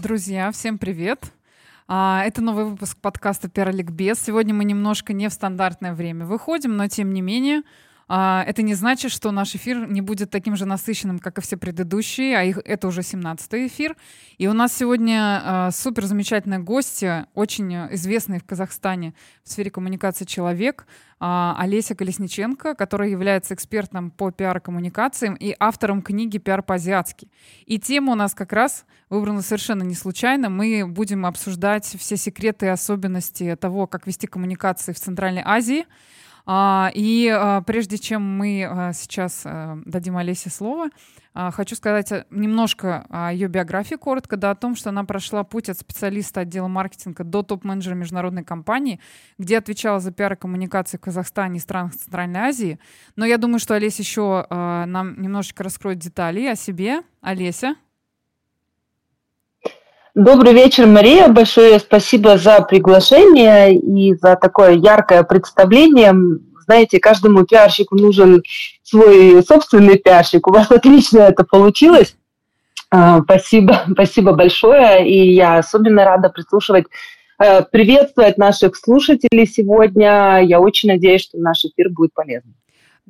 Друзья, всем привет! А, это новый выпуск подкаста «Пиар-ликбез». Сегодня мы немножко не в стандартное время выходим, но тем не менее это не значит, что наш эфир не будет таким же насыщенным, как и все предыдущие, а их, это уже 17-й эфир. И у нас сегодня а, супер замечательные гости, очень известный в Казахстане в сфере коммуникации человек, а, Олеся Колесниченко, которая является экспертом по пиар-коммуникациям и автором книги «Пиар по-азиатски». И тема у нас как раз выбрана совершенно не случайно. Мы будем обсуждать все секреты и особенности того, как вести коммуникации в Центральной Азии — а, и а, прежде чем мы а, сейчас дадим Олесе слово, хочу сказать немножко о ее биографии, коротко, да, о том, что она прошла путь от специалиста отдела маркетинга до топ-менеджера международной компании, где отвечала за пиар и коммуникации в Казахстане и странах Центральной Азии. Но я думаю, что Олеся еще нам немножечко раскроет детали о себе. Олеся, Добрый вечер, Мария. Большое спасибо за приглашение и за такое яркое представление. Знаете, каждому пиарщику нужен свой собственный пиарщик. У вас отлично это получилось. А, спасибо, спасибо большое. И я особенно рада прислушивать, э, приветствовать наших слушателей сегодня. Я очень надеюсь, что наш эфир будет полезным.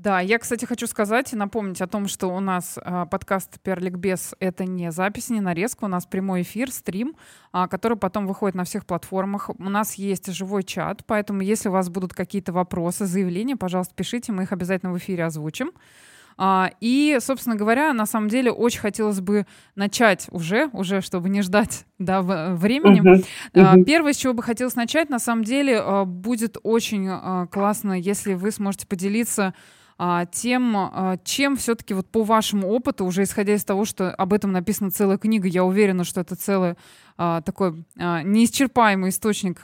Да, я, кстати, хочу сказать и напомнить о том, что у нас э, подкаст «Пиар-ликбез» — это не запись, не нарезка, у нас прямой эфир, стрим, э, который потом выходит на всех платформах. У нас есть живой чат, поэтому если у вас будут какие-то вопросы, заявления, пожалуйста, пишите, мы их обязательно в эфире озвучим. А, и, собственно говоря, на самом деле очень хотелось бы начать уже, уже чтобы не ждать да, времени. Uh-huh. Uh-huh. Первое, с чего бы хотелось начать, на самом деле будет очень классно, если вы сможете поделиться тем, а, чем все-таки вот по вашему опыту, уже исходя из того, что об этом написана целая книга, я уверена, что это целый а, такой неисчерпаемый источник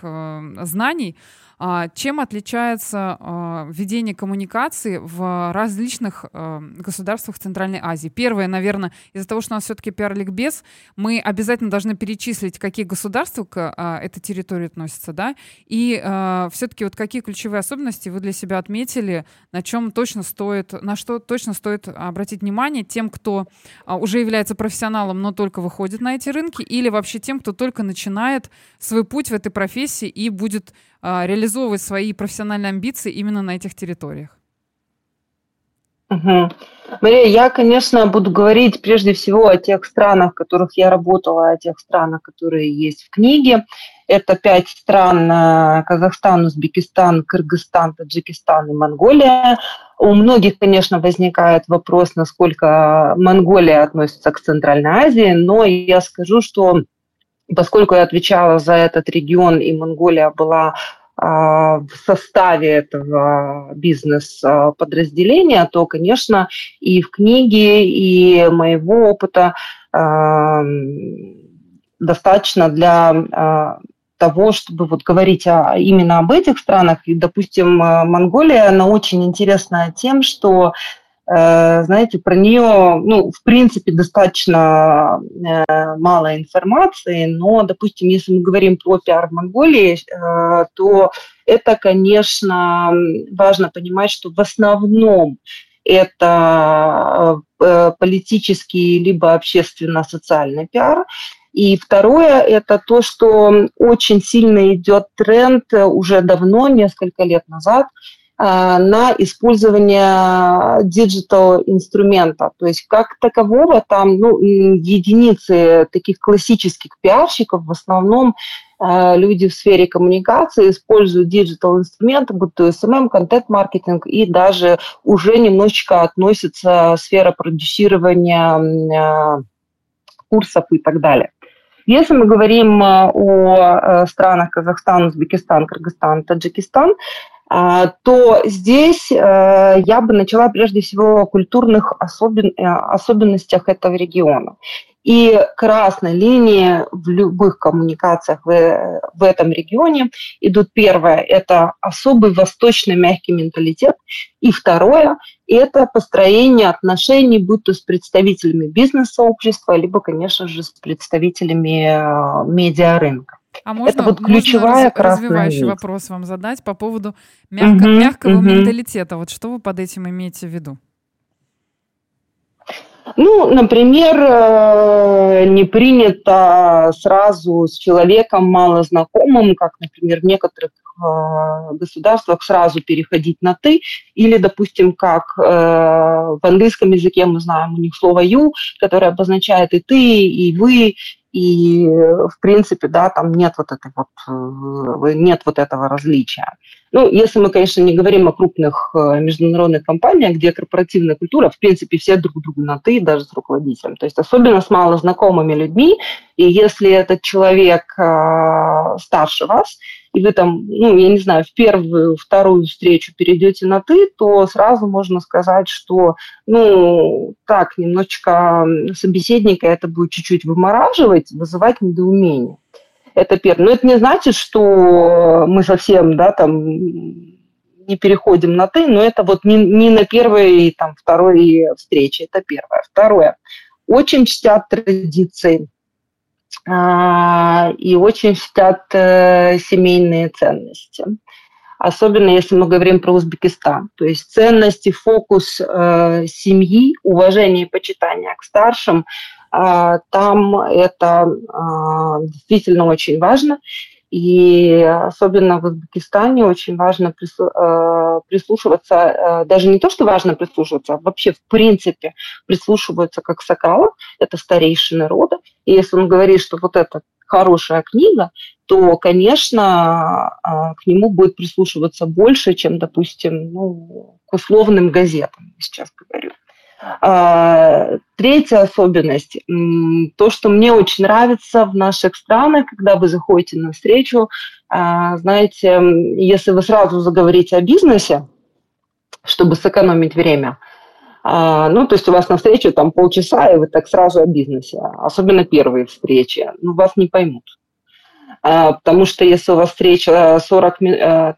знаний, а, чем отличается а, ведение коммуникации в различных а, государствах Центральной Азии? Первое, наверное, из-за того, что у нас все-таки пиар-ликбез, мы обязательно должны перечислить, какие государства к этой территории относятся, да, и все-таки вот какие ключевые особенности вы для себя отметили, на чем точно стоит, на что точно стоит обратить внимание тем, кто уже является профессионалом, но только выходит на эти рынки, или вообще тем, кто только начинает свой путь в этой профессии и будет а, реализовывать свои профессиональные амбиции именно на этих территориях? Угу. Мария, я, конечно, буду говорить прежде всего о тех странах, в которых я работала, о тех странах, которые есть в книге. Это пять стран э, – Казахстан, Узбекистан, Кыргызстан, Таджикистан и Монголия. У многих, конечно, возникает вопрос, насколько Монголия относится к Центральной Азии, но я скажу, что поскольку я отвечала за этот регион, и Монголия была а, в составе этого бизнес-подразделения, то, конечно, и в книге, и моего опыта а, достаточно для а, того, чтобы вот говорить о, именно об этих странах. И, допустим, Монголия, она очень интересна тем, что Э, знаете, про нее, ну, в принципе, достаточно э, мало информации, но, допустим, если мы говорим про пиар в Монголии, э, то это, конечно, важно понимать, что в основном это политический либо общественно-социальный пиар. И второе – это то, что очень сильно идет тренд уже давно, несколько лет назад – Э, на использование digital инструмента. То есть как такового там ну, единицы таких классических пиарщиков, в основном э, люди в сфере коммуникации используют digital инструменты, будь то SMM, контент-маркетинг и даже уже немножечко относится сфера продюсирования э, курсов и так далее. Если мы говорим о странах Казахстан, Узбекистан, Кыргызстан, Таджикистан, а, то здесь э, я бы начала прежде всего о культурных особен... Э, особенностях этого региона. И красной линии в любых коммуникациях в, в этом регионе идут первое – это особый восточный мягкий менталитет, и второе – это построение отношений, будь то с представителями бизнес-сообщества, либо, конечно же, с представителями э, медиарынка. А можно, это вот ключевая можно развивающий нить. вопрос вам задать по поводу мягко, угу, мягкого угу. менталитета. Вот что вы под этим имеете в виду? Ну, например, э, не принято сразу с человеком мало знакомым, как, например, в некоторых э, государствах сразу переходить на «ты», или, допустим, как э, в английском языке мы знаем у них слово «you», которое обозначает и «ты», и «вы», и, в принципе, да, там нет вот этой вот, нет вот этого различия. Ну, если мы, конечно, не говорим о крупных э, международных компаниях, где корпоративная культура, в принципе, все друг другу на «ты», даже с руководителем. То есть особенно с малознакомыми людьми. И если этот человек э, старше вас, и вы там, ну, я не знаю, в первую, вторую встречу перейдете на «ты», то сразу можно сказать, что, ну, так, немножечко собеседника это будет чуть-чуть вымораживать, вызывать недоумение. Это первое. Но это не значит, что мы совсем, да, там не переходим на «ты», но это вот не, не на первой, там, второй встрече, это первое. Второе. Очень чтят традиции и очень чтят э, семейные ценности. Особенно если мы говорим про Узбекистан. То есть ценности, фокус э, семьи, уважение и почитание к старшим – а, там это а, действительно очень важно. И особенно в Узбекистане очень важно а, прислушиваться, даже не то, что важно прислушиваться, а вообще в принципе прислушиваются как Сокала, это старейшины рода. И если он говорит, что вот это хорошая книга, то, конечно, к нему будет прислушиваться больше, чем, допустим, ну, к условным газетам, сейчас говорю. А, третья особенность, то, что мне очень нравится в наших странах, когда вы заходите на встречу, а, знаете, если вы сразу заговорите о бизнесе, чтобы сэкономить время, а, ну, то есть у вас на встречу там полчаса, и вы так сразу о бизнесе, особенно первые встречи, ну, вас не поймут. Потому что если у вас встреча 40,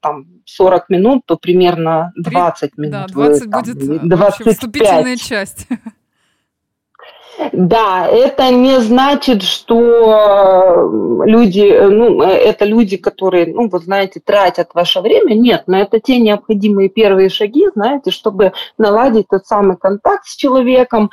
там, 40 минут, то примерно 20 минут. Да, 20 вы, будет 25. вступительная часть. Да, это не значит, что люди, ну, это люди, которые, ну, вот знаете, тратят ваше время. Нет, но это те необходимые первые шаги, знаете, чтобы наладить тот самый контакт с человеком,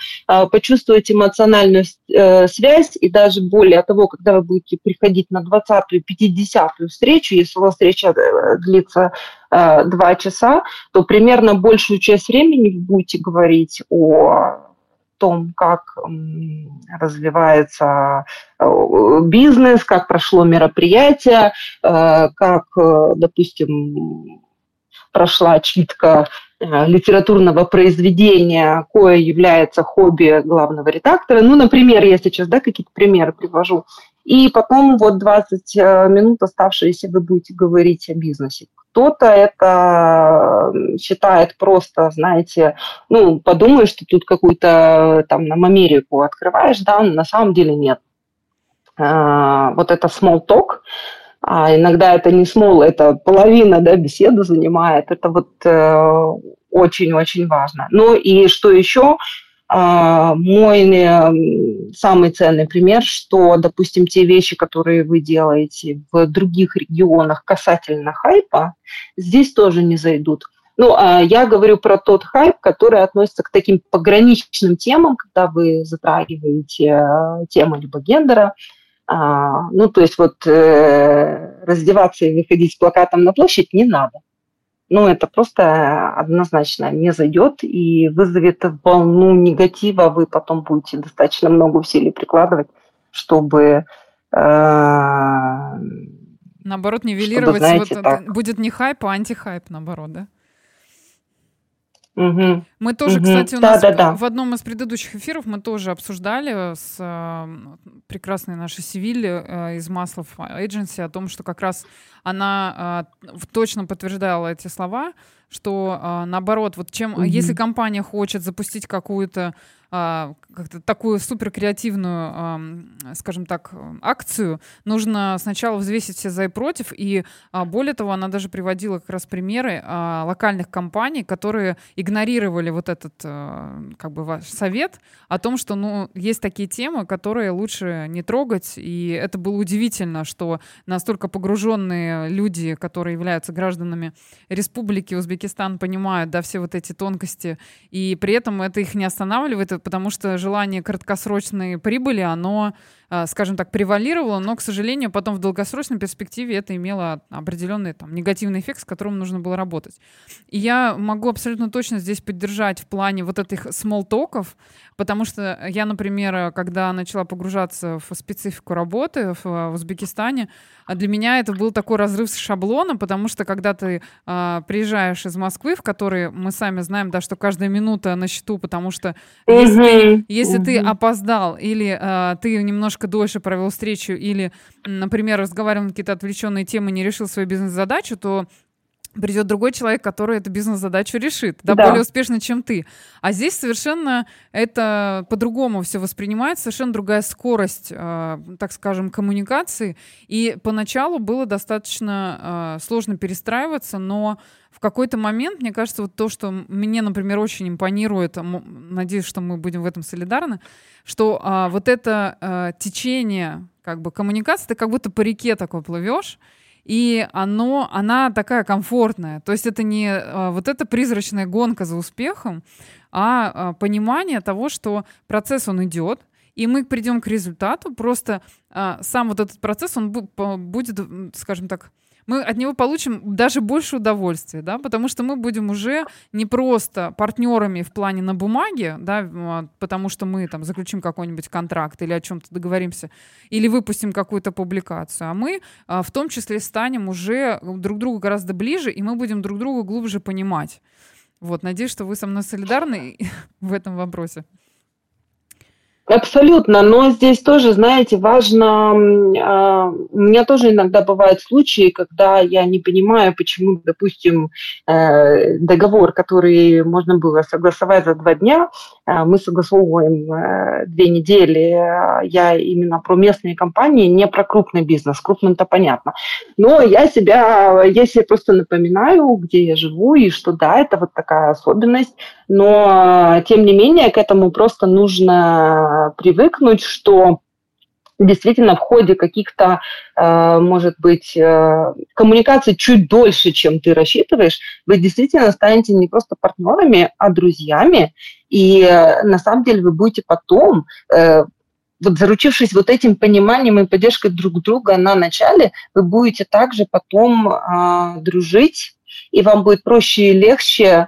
почувствовать эмоциональную э, связь, и даже более того, когда вы будете приходить на 20-ю, 50-ю встречу, если у вас встреча э, длится э, два часа, то примерно большую часть времени вы будете говорить о том, как развивается э, бизнес, как прошло мероприятие, э, как, э, допустим, прошла читка литературного произведения, кое является хобби главного редактора. Ну, например, я сейчас да, какие-то примеры привожу. И потом вот 20 минут оставшиеся вы будете говорить о бизнесе. Кто-то это считает просто, знаете, ну, подумаешь, что тут какую-то там нам Америку открываешь, да, на самом деле нет. А, вот это small talk, а иногда это не small, это половина, да, беседы занимает, это вот э, очень-очень важно. Ну и что еще, мой самый ценный пример, что, допустим, те вещи, которые вы делаете в других регионах касательно хайпа, здесь тоже не зайдут. Ну, а я говорю про тот хайп, который относится к таким пограничным темам, когда вы затрагиваете э, тему либо гендера, а, ну, то есть вот э, раздеваться и выходить с плакатом на площадь не надо ну, это просто однозначно не зайдет и вызовет волну негатива. Вы потом будете достаточно много усилий прикладывать, чтобы... Э, наоборот, нивелировать. Чтобы, знаете, вот, так. Будет не хайп, а антихайп, наоборот, да? Угу. Мы тоже, угу. кстати, у да, нас да, да. в одном из предыдущих эфиров мы тоже обсуждали с э, прекрасной нашей Севиль э, из Маслов Agency о том, что как раз она э, точно подтверждала эти слова, что э, наоборот, вот чем, угу. если компания хочет запустить какую-то а, как-то такую супер креативную, скажем так, акцию, нужно сначала взвесить все за и против. И а, более того, она даже приводила как раз примеры а, локальных компаний, которые игнорировали вот этот как бы ваш совет о том, что ну, есть такие темы, которые лучше не трогать. И это было удивительно, что настолько погруженные люди, которые являются гражданами Республики Узбекистан, понимают да, все вот эти тонкости. И при этом это их не останавливает, потому что желание краткосрочной прибыли, оно скажем так, превалировало, но, к сожалению, потом в долгосрочной перспективе это имело определенный там, негативный эффект, с которым нужно было работать. И я могу абсолютно точно здесь поддержать в плане вот этих смолтоков, потому что я, например, когда начала погружаться в специфику работы в, в Узбекистане, для меня это был такой разрыв с шаблона, потому что когда ты э, приезжаешь из Москвы, в которой мы сами знаем, да, что каждая минута на счету, потому что если, если ты опоздал или э, ты немножко немножко дольше провел встречу или, например, разговаривал на какие-то отвлеченные темы, не решил свою бизнес-задачу, то придет другой человек, который эту бизнес-задачу решит, да, да, более успешно, чем ты. А здесь совершенно это по-другому все воспринимается, совершенно другая скорость, э, так скажем, коммуникации. И поначалу было достаточно э, сложно перестраиваться, но в какой-то момент, мне кажется, вот то, что мне, например, очень импонирует, надеюсь, что мы будем в этом солидарны, что э, вот это э, течение как бы коммуникации, ты как будто по реке такой плывешь, и оно, она такая комфортная. То есть это не а, вот эта призрачная гонка за успехом, а, а понимание того, что процесс он идет, и мы придем к результату. Просто а, сам вот этот процесс он будет, скажем так, мы от него получим даже больше удовольствия, да, потому что мы будем уже не просто партнерами в плане на бумаге, да, а, потому что мы там заключим какой-нибудь контракт или о чем-то договоримся, или выпустим какую-то публикацию, а мы а, в том числе станем уже друг другу гораздо ближе, и мы будем друг друга глубже понимать. Вот, надеюсь, что вы со мной солидарны в этом вопросе. Абсолютно, но здесь тоже, знаете, важно, э, у меня тоже иногда бывают случаи, когда я не понимаю, почему, допустим, э, договор, который можно было согласовать за два дня, э, мы согласовываем э, две недели. Я именно про местные компании, не про крупный бизнес. Крупным-то понятно. Но я себя, я себе просто напоминаю, где я живу, и что да, это вот такая особенность, но тем не менее к этому просто нужно привыкнуть, что действительно в ходе каких-то, э, может быть, э, коммуникаций чуть дольше, чем ты рассчитываешь, вы действительно станете не просто партнерами, а друзьями. И э, на самом деле вы будете потом вот заручившись вот этим пониманием и поддержкой друг друга на начале, вы будете также потом э, дружить, и вам будет проще и легче э,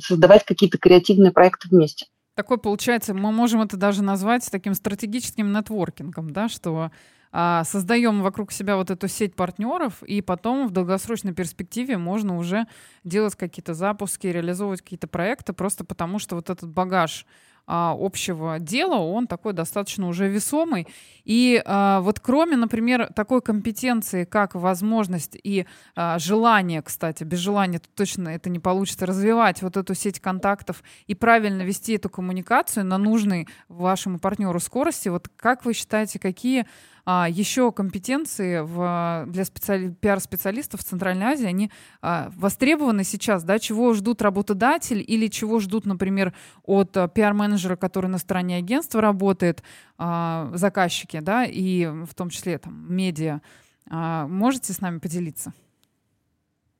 создавать какие-то креативные проекты вместе. Такой получается, мы можем это даже назвать таким стратегическим нетворкингом, да, что а, создаем вокруг себя вот эту сеть партнеров, и потом в долгосрочной перспективе можно уже делать какие-то запуски, реализовывать какие-то проекты, просто потому что вот этот багаж а, общего дела, он такой достаточно уже весомый. И а, вот кроме, например, такой компетенции, как возможность и а, желание, кстати, без желания тут точно это не получится, развивать вот эту сеть контактов и правильно вести эту коммуникацию на нужной вашему партнеру скорости, вот как вы считаете, какие а, еще компетенции в, для специали, пиар-специалистов в Центральной Азии, они а, востребованы сейчас, да, чего ждут работодатель или чего ждут, например, от а, пиар-менеджера, который на стороне агентства работает, а, заказчики, да, и в том числе там медиа. А, можете с нами поделиться?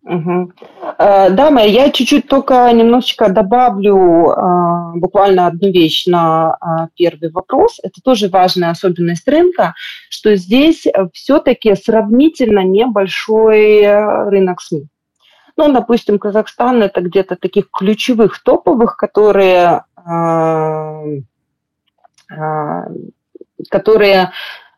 Угу. Да, Майя, я чуть-чуть только немножечко добавлю а, буквально одну вещь на а, первый вопрос. Это тоже важная особенность рынка, что здесь все-таки сравнительно небольшой рынок СМИ. Ну, допустим, Казахстан это где-то таких ключевых топовых, которые, которые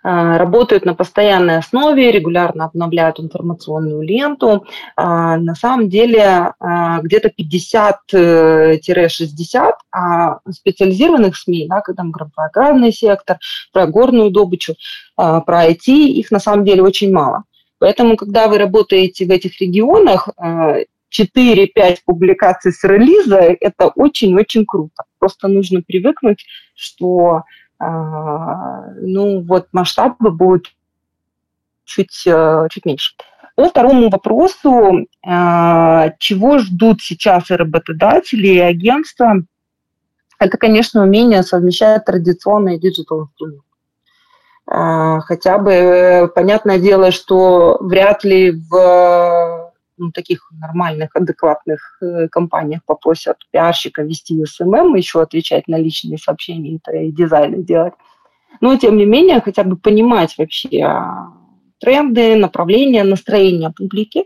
работают на постоянной основе, регулярно обновляют информационную ленту. А, на самом деле а, где-то 50-60 а специализированных СМИ, да, когда мы говорим про аграрный сектор, про горную добычу, про IT, их на самом деле очень мало. Поэтому, когда вы работаете в этих регионах, 4-5 публикаций с релиза – это очень-очень круто. Просто нужно привыкнуть, что а, ну вот масштабы будут чуть, э, чуть меньше. По второму вопросу, чего ждут сейчас и работодатели, и агентства, это, конечно, умение совмещать традиционные digital инструменты. Хотя бы, понятное дело, что вряд ли в ну, таких нормальных, адекватных э, компаниях попросят пиарщика вести SMM, еще отвечать на личные сообщения и дизайны делать. Но, тем не менее, хотя бы понимать вообще а, тренды, направления, настроения публики.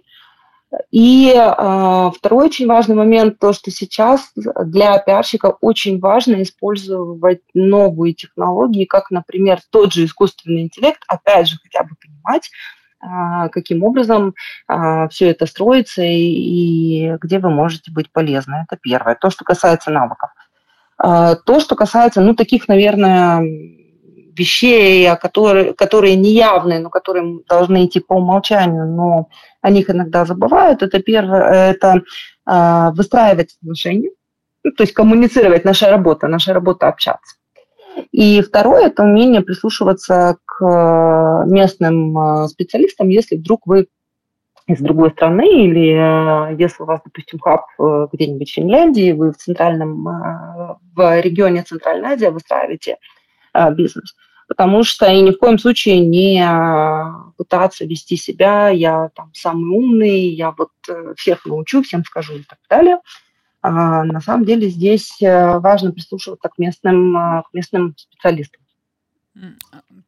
И э, второй очень важный момент, то, что сейчас для пиарщика очень важно использовать новые технологии, как, например, тот же искусственный интеллект, опять же, хотя бы понимать, каким образом а, все это строится и где вы можете быть полезны. Это первое. То, что касается навыков. А, то, что касается, ну, таких, наверное, вещей, которые, которые неявные, но которые должны идти по умолчанию, но о них иногда забывают. Это первое, это выстраивать отношения, ну, то есть коммуницировать, наша работа, наша работа общаться. И второе – это умение прислушиваться к э, местным э, специалистам, если вдруг вы из другой страны или э, если у вас, допустим, хаб где-нибудь в Финляндии, вы в центральном, в регионе Центральной Азии выстраиваете бизнес. Потому что и ни в коем случае не пытаться вести себя, я там самый умный, я вот всех научу, всем скажу и так далее – а, на самом деле здесь важно прислушиваться к местным, к местным специалистам.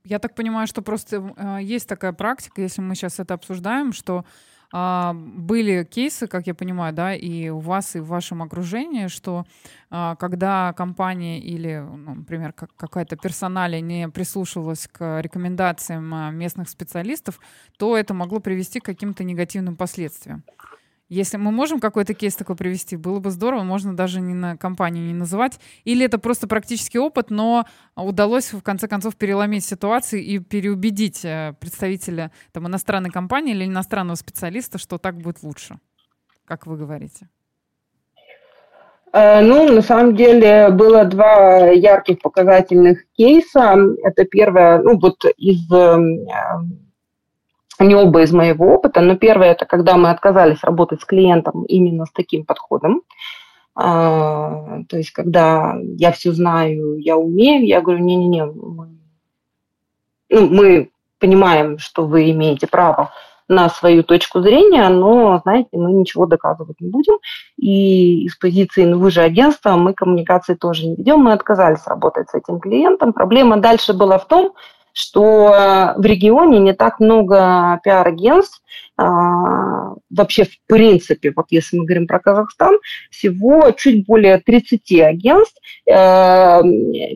Я так понимаю, что просто э, есть такая практика, если мы сейчас это обсуждаем, что а, были кейсы, как я понимаю, да, и у вас, и в вашем окружении, что а, когда компания или, ну, например, какая-то персоналия не прислушивалась к рекомендациям местных специалистов, то это могло привести к каким-то негативным последствиям. Если мы можем какой-то кейс такой привести, было бы здорово, можно даже не на компанию не называть. Или это просто практический опыт, но удалось в конце концов переломить ситуацию и переубедить э, представителя там, иностранной компании или иностранного специалиста, что так будет лучше, как вы говорите. Э, ну, на самом деле было два ярких показательных кейса. Это первое, ну вот из эм, они оба из моего опыта, но первое это когда мы отказались работать с клиентом именно с таким подходом. А, то есть, когда я все знаю, я умею, я говорю, не-не-не, мы, ну, мы понимаем, что вы имеете право на свою точку зрения, но, знаете, мы ничего доказывать не будем. И из позиции, ну вы же агентство, мы коммуникации тоже не ведем, мы отказались работать с этим клиентом. Проблема дальше была в том, что э, в регионе не так много пиар-агентств, а, вообще в принципе, вот если мы говорим про Казахстан, всего чуть более 30 агентств, э,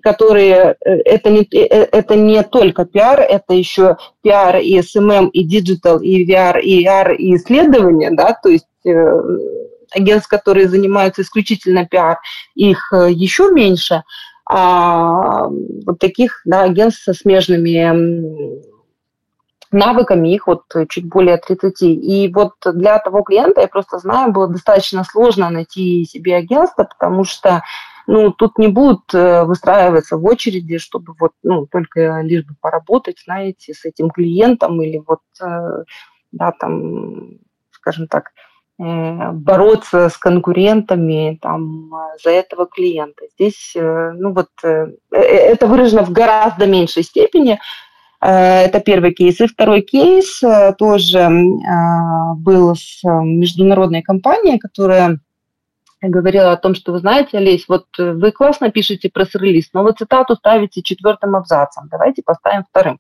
которые, э, это не, это не только пиар, это еще пиар и SMM, и digital, и VR, и AR, и исследования, да, то есть агентств, которые занимаются исключительно пиар, их еще меньше – а вот таких да, агентств со смежными навыками, их вот чуть более 30. И вот для того клиента, я просто знаю, было достаточно сложно найти себе агентство, потому что ну, тут не будут э, выстраиваться в очереди, чтобы вот, ну, только лишь бы поработать, знаете, с этим клиентом или вот, э, да, там, скажем так, бороться с конкурентами там, за этого клиента. Здесь э, ну, вот, э, это выражено в гораздо меньшей степени. Это первый кейс. И второй кейс тоже был с международной компанией, которая говорила о том, что вы знаете, Олесь, вот вы классно пишете пресс-релиз, но вы цитату ставите четвертым абзацем. Давайте поставим вторым.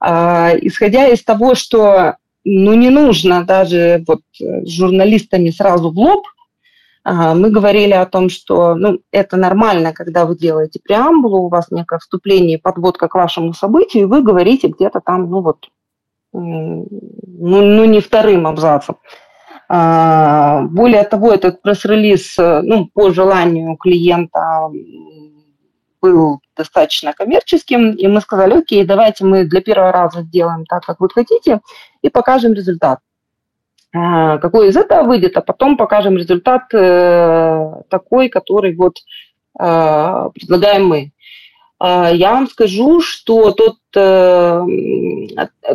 Исходя из того, что ну, не нужно даже вот э, с журналистами сразу в лоб. Мы говорили о том, что ну, это нормально, когда вы делаете преамбулу, у вас некое вступление, подводка к вашему событию, и вы говорите где-то там, ну вот, ну, ну не вторым абзацем. А, более того, этот пресс-релиз, э, ну, по желанию клиента был достаточно коммерческим, и мы сказали, окей, давайте мы для первого раза сделаем так, как вы хотите, и покажем результат. А, какой из этого выйдет, а потом покажем результат э, такой, который вот э, предлагаем мы. я вам скажу, что тот, э,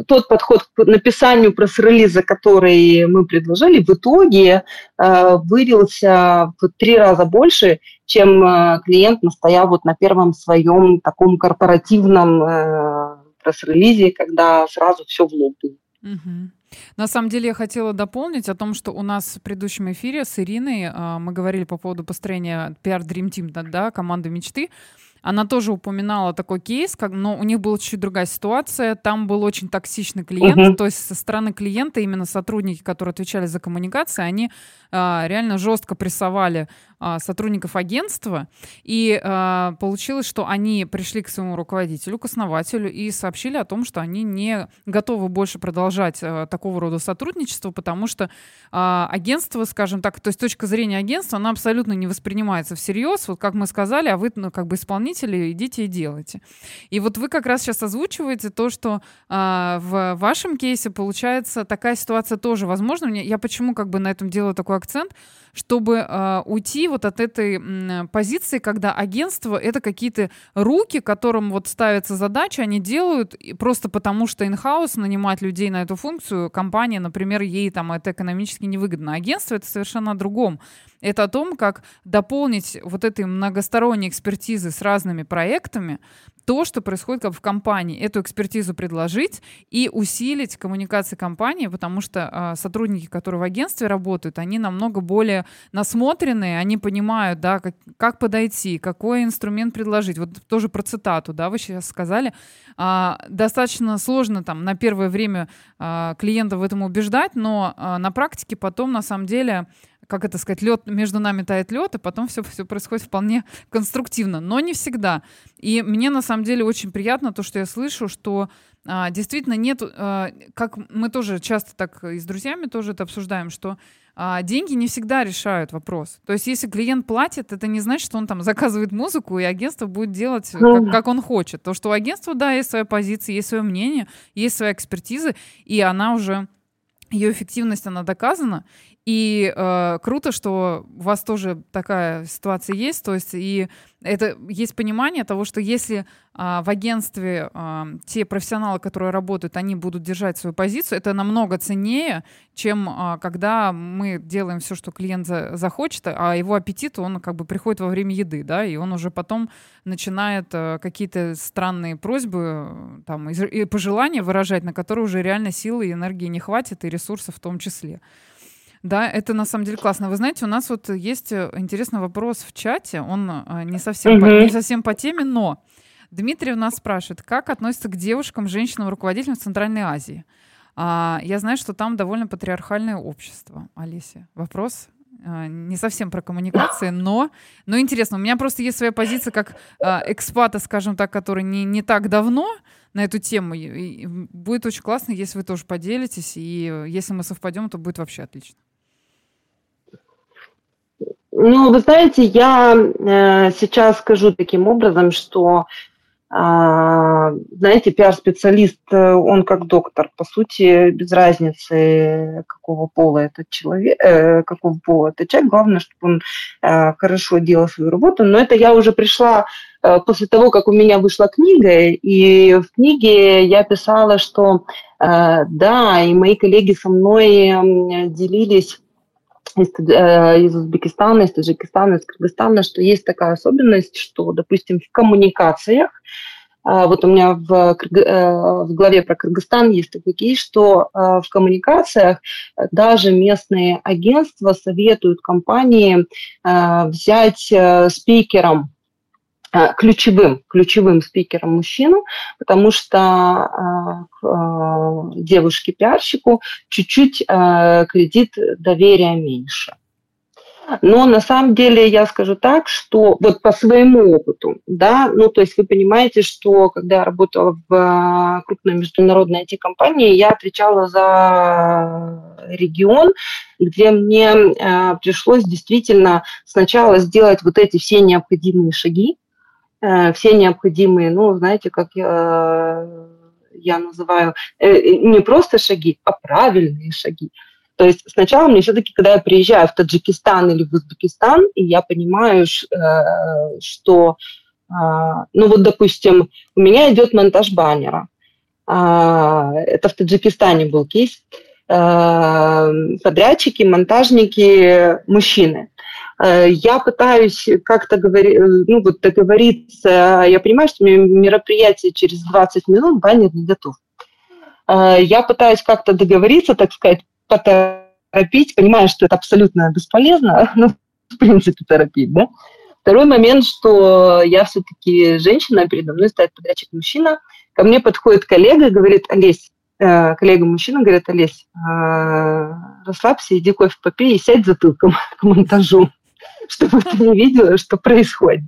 тот подход к написанию пресс-релиза, который мы предложили, в итоге э, вылился в три раза больше, чем э, клиент настоял вот на первом своем таком корпоративном пресс-релизе, когда сразу все в лоб было. Угу. На самом деле я хотела дополнить о том, что у нас в предыдущем эфире с Ириной э, мы говорили по поводу построения PR Dream Team, да, да, команды мечты. Она тоже упоминала такой кейс, как, но у них была чуть-чуть другая ситуация. Там был очень токсичный клиент, uh-huh. то есть со стороны клиента именно сотрудники, которые отвечали за коммуникации, они а, реально жестко прессовали сотрудников агентства, и а, получилось, что они пришли к своему руководителю, к основателю, и сообщили о том, что они не готовы больше продолжать а, такого рода сотрудничество, потому что а, агентство, скажем так, то есть точка зрения агентства, она абсолютно не воспринимается всерьез, вот как мы сказали, а вы ну, как бы исполнители идите и делайте. И вот вы как раз сейчас озвучиваете то, что а, в вашем кейсе получается такая ситуация тоже возможна. Я почему как бы на этом делаю такой акцент, чтобы э, уйти вот от этой э, позиции, когда агентство это какие-то руки, которым вот ставятся задачи, они делают просто потому, что инхаус нанимать людей на эту функцию, компания, например, ей там это экономически невыгодно. Агентство это совершенно о другом. Это о том, как дополнить вот этой многосторонней экспертизы с разными проектами, то, что происходит как в компании, эту экспертизу предложить и усилить коммуникации компании, потому что э, сотрудники, которые в агентстве работают, они намного более насмотренные, они понимают, да, как, как подойти, какой инструмент предложить. Вот тоже про цитату, да, вы сейчас сказали. Э, достаточно сложно там на первое время э, клиента в этом убеждать, но э, на практике потом на самом деле как это сказать, лед между нами тает лед, и потом все, все происходит вполне конструктивно, но не всегда. И мне на самом деле очень приятно то, что я слышу, что а, действительно нет, а, как мы тоже часто так и с друзьями тоже это обсуждаем, что а, деньги не всегда решают вопрос. То есть если клиент платит, это не значит, что он там заказывает музыку, и агентство будет делать, как, как он хочет. То, что у агентства, да, есть своя позиция, есть свое мнение, есть своя экспертиза, и она уже ее эффективность, она доказана. И э, круто, что у вас тоже такая ситуация есть. То есть и это есть понимание того, что если а, в агентстве а, те профессионалы, которые работают, они будут держать свою позицию, это намного ценнее, чем а, когда мы делаем все, что клиент за, захочет, а его аппетит, он как бы приходит во время еды, да, и он уже потом начинает а, какие-то странные просьбы там, и, и пожелания выражать, на которые уже реально силы и энергии не хватит, и ресурсов в том числе. Да, это на самом деле классно. Вы знаете, у нас вот есть э, интересный вопрос в чате. Он э, не совсем, угу. по, не совсем по теме, но Дмитрий у нас спрашивает, как относится к девушкам, женщинам, руководителям в Центральной Азии? А, я знаю, что там довольно патриархальное общество. Олеся, вопрос а, не совсем про коммуникации, но, но интересно. У меня просто есть своя позиция как а, экспата, скажем так, который не, не так давно на эту тему. И, и будет очень классно, если вы тоже поделитесь, и если мы совпадем, то будет вообще отлично. Ну, вы знаете, я э, сейчас скажу таким образом, что, э, знаете, пиар-специалист, э, он как доктор, по сути, без разницы, какого пола этот человек, э, какого пола этот человек, главное, чтобы он э, хорошо делал свою работу. Но это я уже пришла э, после того, как у меня вышла книга, и в книге я писала, что э, да, и мои коллеги со мной делились из, э, из Узбекистана, из Таджикистана, из Кыргызстана, что есть такая особенность, что, допустим, в коммуникациях, э, вот у меня в, э, в главе про Кыргызстан есть такой кейс, что в коммуникациях даже местные агентства советуют компании взять спикером ключевым, ключевым спикером мужчину, потому что э, э, девушке-пиарщику чуть-чуть э, кредит доверия меньше. Но на самом деле я скажу так, что вот по своему опыту, да, ну то есть вы понимаете, что когда я работала в э, крупной международной IT-компании, я отвечала за регион, где мне э, пришлось действительно сначала сделать вот эти все необходимые шаги, Э, все необходимые, ну, знаете, как я, я называю, э, э, не просто шаги, а правильные шаги. То есть сначала мне все-таки, когда я приезжаю в Таджикистан или в Узбекистан, и я понимаю, что ну вот, допустим, у меня идет монтаж баннера. А, это в Таджикистане был кейс. Подрядчики, монтажники, мужчины. Я пытаюсь как-то говори, ну, вот договориться. Я понимаю, что мероприятие через 20 минут, баннер не готов. Я пытаюсь как-то договориться, так сказать, поторопить, понимаю, что это абсолютно бесполезно, ну, в принципе, торопить, да. Второй момент, что я все-таки женщина, передо мной стоит подрядчик мужчина, ко мне подходит коллега и говорит, Олесь, э, коллега-мужчина говорит, Олесь, э, расслабься, иди кофе попей и сядь затылком к монтажу, чтобы ты не видела, что происходит.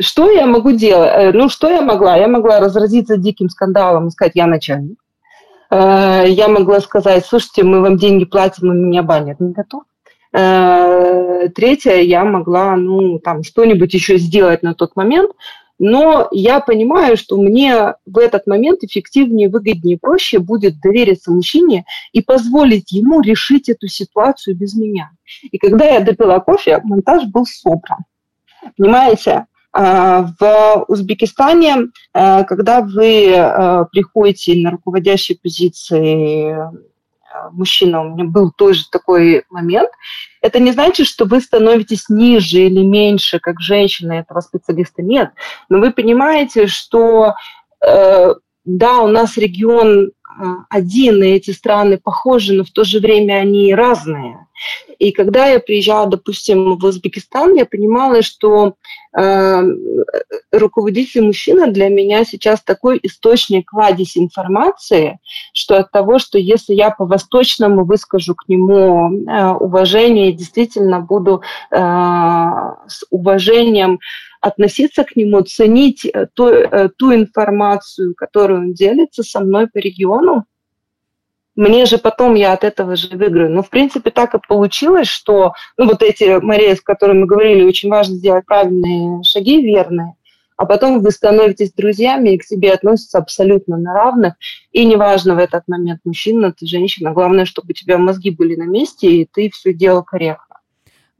Что я могу делать? Э, ну, что я могла? Я могла разразиться диким скандалом и сказать, я начальник. Я могла сказать, слушайте, мы вам деньги платим, и меня банят. Не готов. Э, третье, я могла, ну, там, что-нибудь еще сделать на тот момент, но я понимаю, что мне в этот момент эффективнее, выгоднее, проще будет довериться мужчине и позволить ему решить эту ситуацию без меня. И когда я допила кофе, монтаж был собран. Понимаете? Э, в Узбекистане, э, когда вы приходите на руководящие позиции мужчина, у меня был тоже такой момент, это не значит, что вы становитесь ниже или меньше, как женщина этого специалиста. Нет. Но вы понимаете, что э, да, у нас регион один, и эти страны похожи, но в то же время они разные. И когда я приезжала, допустим, в Узбекистан, я понимала, что э, руководитель мужчина для меня сейчас такой источник кладезь информации, что от того, что если я по-восточному выскажу к нему э, уважение, действительно буду э, с уважением относиться к нему, ценить э, ту, э, ту информацию, которую он делится со мной по региону, мне же потом я от этого же выиграю. Но, в принципе, так и получилось, что ну, вот эти, Мария, с которыми мы говорили, очень важно сделать правильные шаги, верные, а потом вы становитесь друзьями и к себе относятся абсолютно на равных. И неважно в этот момент, мужчина ты, женщина, главное, чтобы у тебя мозги были на месте, и ты все делал корректно.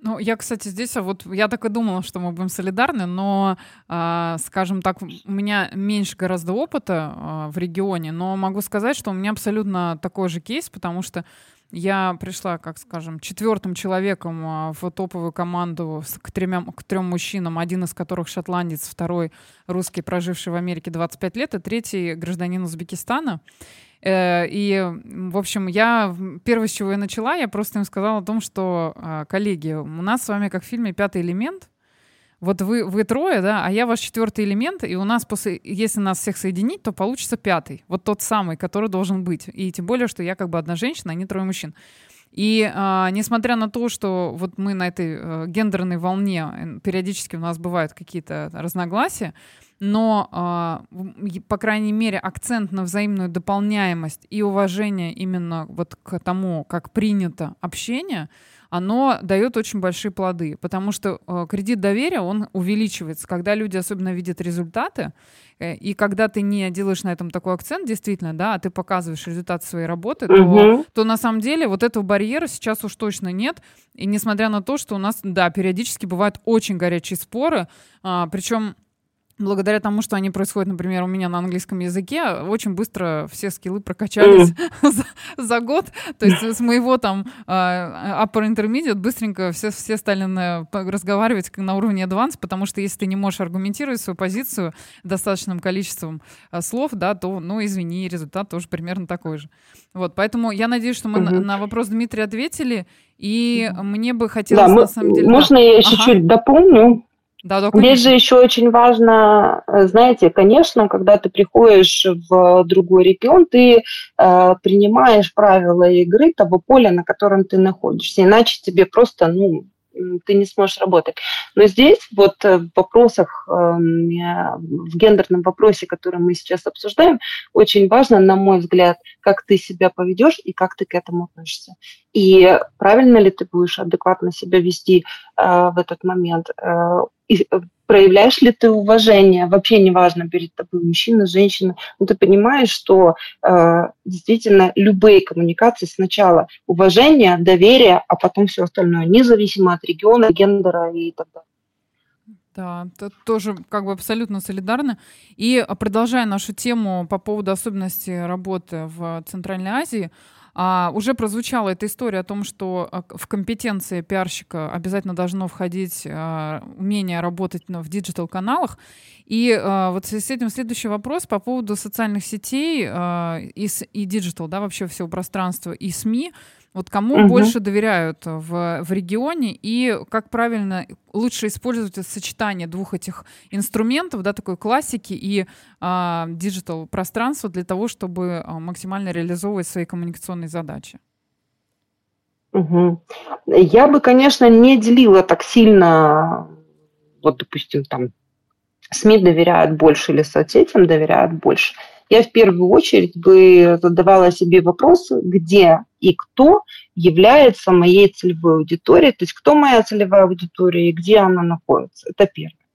Ну, я, кстати, здесь, а вот я так и думала, что мы будем солидарны, но, э, скажем так, у меня меньше гораздо опыта э, в регионе, но могу сказать, что у меня абсолютно такой же кейс, потому что я пришла, как скажем, четвертым человеком в топовую команду к, тремя, к трем мужчинам, один из которых шотландец, второй русский, проживший в Америке 25 лет, и третий гражданин Узбекистана. Э, и, в общем, я первое, с чего я начала, я просто им сказала о том, что, а, коллеги, у нас с вами, как в фильме «Пятый элемент», вот вы, вы трое, да, а я ваш четвертый элемент, и у нас после, если нас всех соединить, то получится пятый, вот тот самый, который должен быть. И тем более, что я как бы одна женщина, а не трое мужчин. И а, несмотря на то, что вот мы на этой а, гендерной волне периодически у нас бывают какие-то разногласия, но, э, по крайней мере, акцент на взаимную дополняемость и уважение именно вот к тому, как принято общение, оно дает очень большие плоды, потому что э, кредит доверия, он увеличивается, когда люди особенно видят результаты, э, и когда ты не делаешь на этом такой акцент, действительно, да, а ты показываешь результат своей работы, то, то на самом деле вот этого барьера сейчас уж точно нет, и несмотря на то, что у нас, да, периодически бывают очень горячие споры, э, причем благодаря тому, что они происходят, например, у меня на английском языке, очень быстро все скиллы прокачались mm. за, за год. То есть с моего там uh, upper intermediate быстренько все, все стали на, разговаривать на уровне advanced, потому что если ты не можешь аргументировать свою позицию достаточным количеством uh, слов, да, то, ну, извини, результат тоже примерно такой же. Вот, поэтому я надеюсь, что мы mm-hmm. на, на вопрос Дмитрия ответили, и мне бы хотелось, да, на самом деле... Можно да. я еще ага. чуть дополню? Да, да, Здесь же еще очень важно, э, знаете, конечно, когда ты приходишь в другой регион, ты э, принимаешь правила игры того поля, на котором ты находишься, иначе тебе просто, ну, ты не сможешь работать. Но здесь вот э, в вопросах, эм, в гендерном вопросе, который мы сейчас обсуждаем, очень важно, на мой взгляд, как ты себя поведешь и как ты к этому относишься. И правильно ли ты будешь адекватно себя вести э, в этот момент. Э, и проявляешь ли ты уважение, вообще неважно перед тобой мужчина, женщина, но ты понимаешь, что э, действительно любые коммуникации сначала уважение, доверие, а потом все остальное, независимо от региона, гендера и так далее. Да, это тоже как бы абсолютно солидарно. И продолжая нашу тему по поводу особенностей работы в Центральной Азии, а, уже прозвучала эта история о том, что а, в компетенции пиарщика обязательно должно входить а, умение работать в digital-каналах. И а, вот с этим следующий вопрос по поводу социальных сетей а, и, и digital, да, вообще всего пространства и СМИ. Вот кому угу. больше доверяют в, в регионе и как правильно лучше использовать сочетание двух этих инструментов, да, такой классики и digital а, пространства для того, чтобы а, максимально реализовывать свои коммуникационные задачи? Угу. Я бы, конечно, не делила так сильно, вот, допустим, там СМИ доверяют больше или соцсетям доверяют больше я в первую очередь бы задавала себе вопрос, где и кто является моей целевой аудиторией, то есть кто моя целевая аудитория и где она находится. Это первое.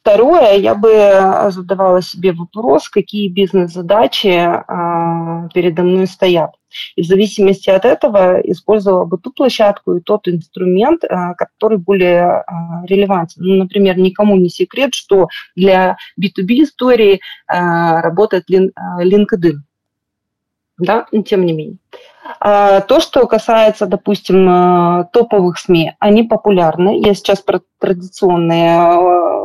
Второе, я бы задавала себе вопрос, какие бизнес-задачи э, передо мной стоят. И в зависимости от этого использовала бы ту площадку и тот инструмент, э, который более э, релевантен. Ну, например, никому не секрет, что для B2B истории э, работает лин, э, LinkedIn. Да, тем не менее. То, что касается, допустим, э, топовых СМИ, они популярны. Я сейчас про традиционные э,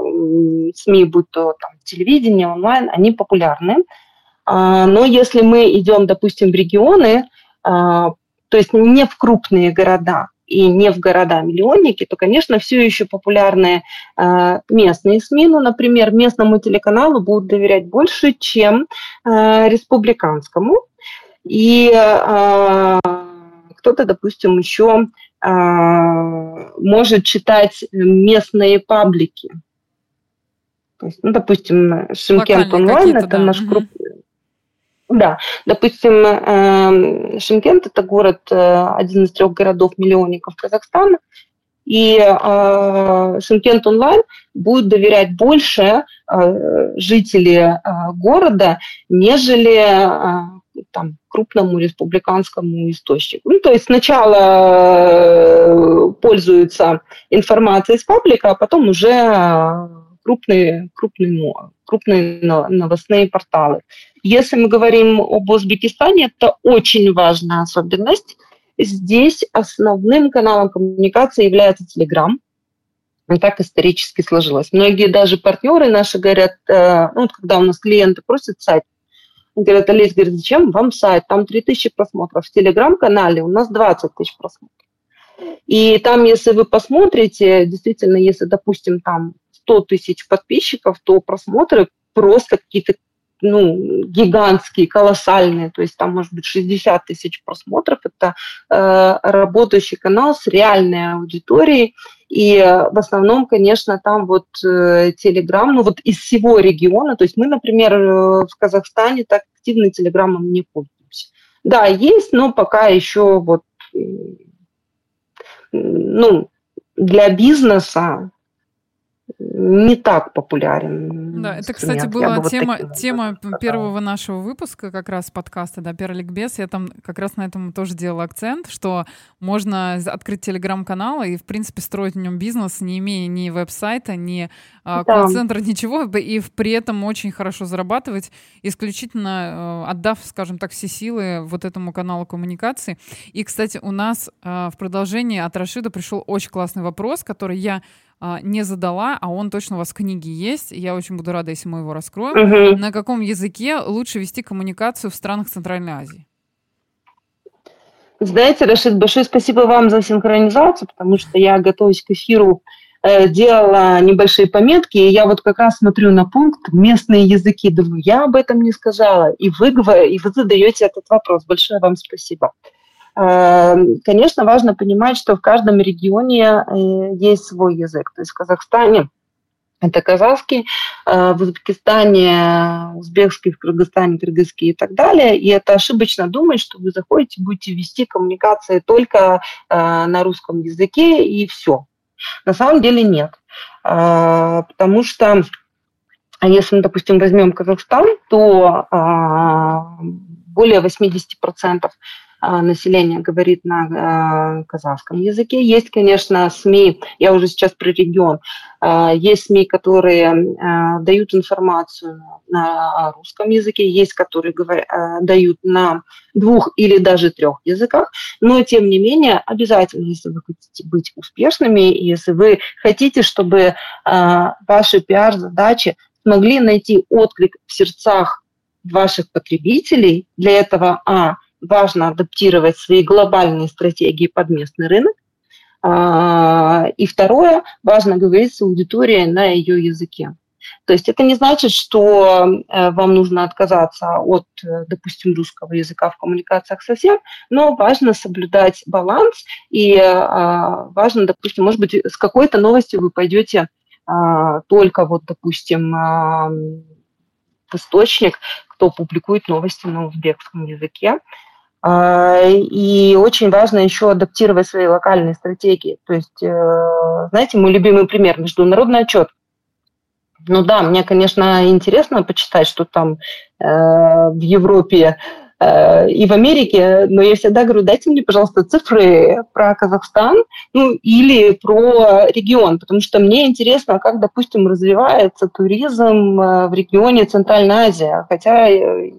СМИ, будь то там, телевидение, онлайн, они популярны. А, но если мы идем, допустим, в регионы, а, то есть не в крупные города и не в города-миллионники, то, конечно, все еще популярные местные СМИ. Ну, например, местному телеканалу будут доверять больше, чем республиканскому. И кто-то, допустим, еще может читать местные паблики. То есть, ну, допустим, Шимкент онлайн это да. наш крупный. Да, допустим, э, Шимкент это город, э, один из трех городов-миллионников Казахстана, и э, Шимкент онлайн будет доверять больше э, жители э, города, нежели э, там, крупному республиканскому источнику. Ну, то есть сначала пользуются информацией из паблика, а потом уже крупные, крупные, крупные новостные порталы. Если мы говорим об Узбекистане, это очень важная особенность. Здесь основным каналом коммуникации является Telegram. И так исторически сложилось. Многие даже партнеры наши говорят, э, ну, когда у нас клиенты просят сайт, Говорят, Олесь, говорит, зачем вам сайт? Там 3000 просмотров. В телеграм-канале у нас 20 тысяч просмотров. И там, если вы посмотрите, действительно, если, допустим, там 100 тысяч подписчиков, то просмотры просто какие-то ну, гигантские, колоссальные, то есть там может быть 60 тысяч просмотров, это э, работающий канал с реальной аудиторией, и э, в основном, конечно, там вот э, Telegram, ну вот из всего региона, то есть мы, например, э, в Казахстане так активно Телеграмом не пользуемся. Да, есть, но пока еще вот, ну, для бизнеса не так популярен. Да, это, кстати, была тема, вот тема первого нашего выпуска, как раз подкаста, да, Перликбес. Я там как раз на этом тоже делала акцент, что можно открыть телеграм-канал и, в принципе, строить в нем бизнес, не имея ни веб-сайта, ни а, колл-центра, ничего, и при этом очень хорошо зарабатывать, исключительно э, отдав, скажем так, все силы вот этому каналу коммуникации. И, кстати, у нас э, в продолжении от Рашида пришел очень классный вопрос, который я не задала, а он точно у вас в книге есть. Я очень буду рада, если мы его раскроем. Угу. На каком языке лучше вести коммуникацию в странах Центральной Азии? Знаете, Рашид, большое спасибо вам за синхронизацию, потому что я, готовясь к эфиру, э, делала небольшие пометки, и я вот как раз смотрю на пункт «местные языки», думаю, я об этом не сказала, и вы, и вы задаете этот вопрос. Большое вам спасибо. Эм, конечно, важно понимать, что в каждом регионе э, есть свой язык. То есть в Казахстане это казахский, э, в Узбекистане узбекский, в Кыргызстане кыргызский и так далее. И это ошибочно думать, что вы заходите, будете вести коммуникации только э, на русском языке и все. На самом деле нет. Потому что если мы, допустим, возьмем Казахстан, то более 80% населения говорит на казахском языке. Есть, конечно, СМИ, я уже сейчас про регион, есть СМИ, которые дают информацию на русском языке, есть, которые дают на двух или даже трех языках, но тем не менее обязательно, если вы хотите быть успешными, если вы хотите, чтобы ваши пиар-задачи смогли найти отклик в сердцах ваших потребителей. Для этого, а, важно адаптировать свои глобальные стратегии под местный рынок, а, и второе, важно говорить с аудиторией на ее языке. То есть это не значит, что э, вам нужно отказаться от, э, допустим, русского языка в коммуникациях совсем, но важно соблюдать баланс, и а, важно, допустим, может быть, с какой-то новостью вы пойдете а, только вот, допустим, источник, кто публикует новости на узбекском языке. А, и очень важно еще адаптировать свои локальные стратегии. То есть, э, знаете, мой любимый пример – международный отчет. Ну да, мне, конечно, интересно почитать, что там э, в Европе и в Америке, но я всегда говорю, дайте мне, пожалуйста, цифры про Казахстан, ну, или про регион, потому что мне интересно, как, допустим, развивается туризм э, в регионе Центральная Азия, хотя э,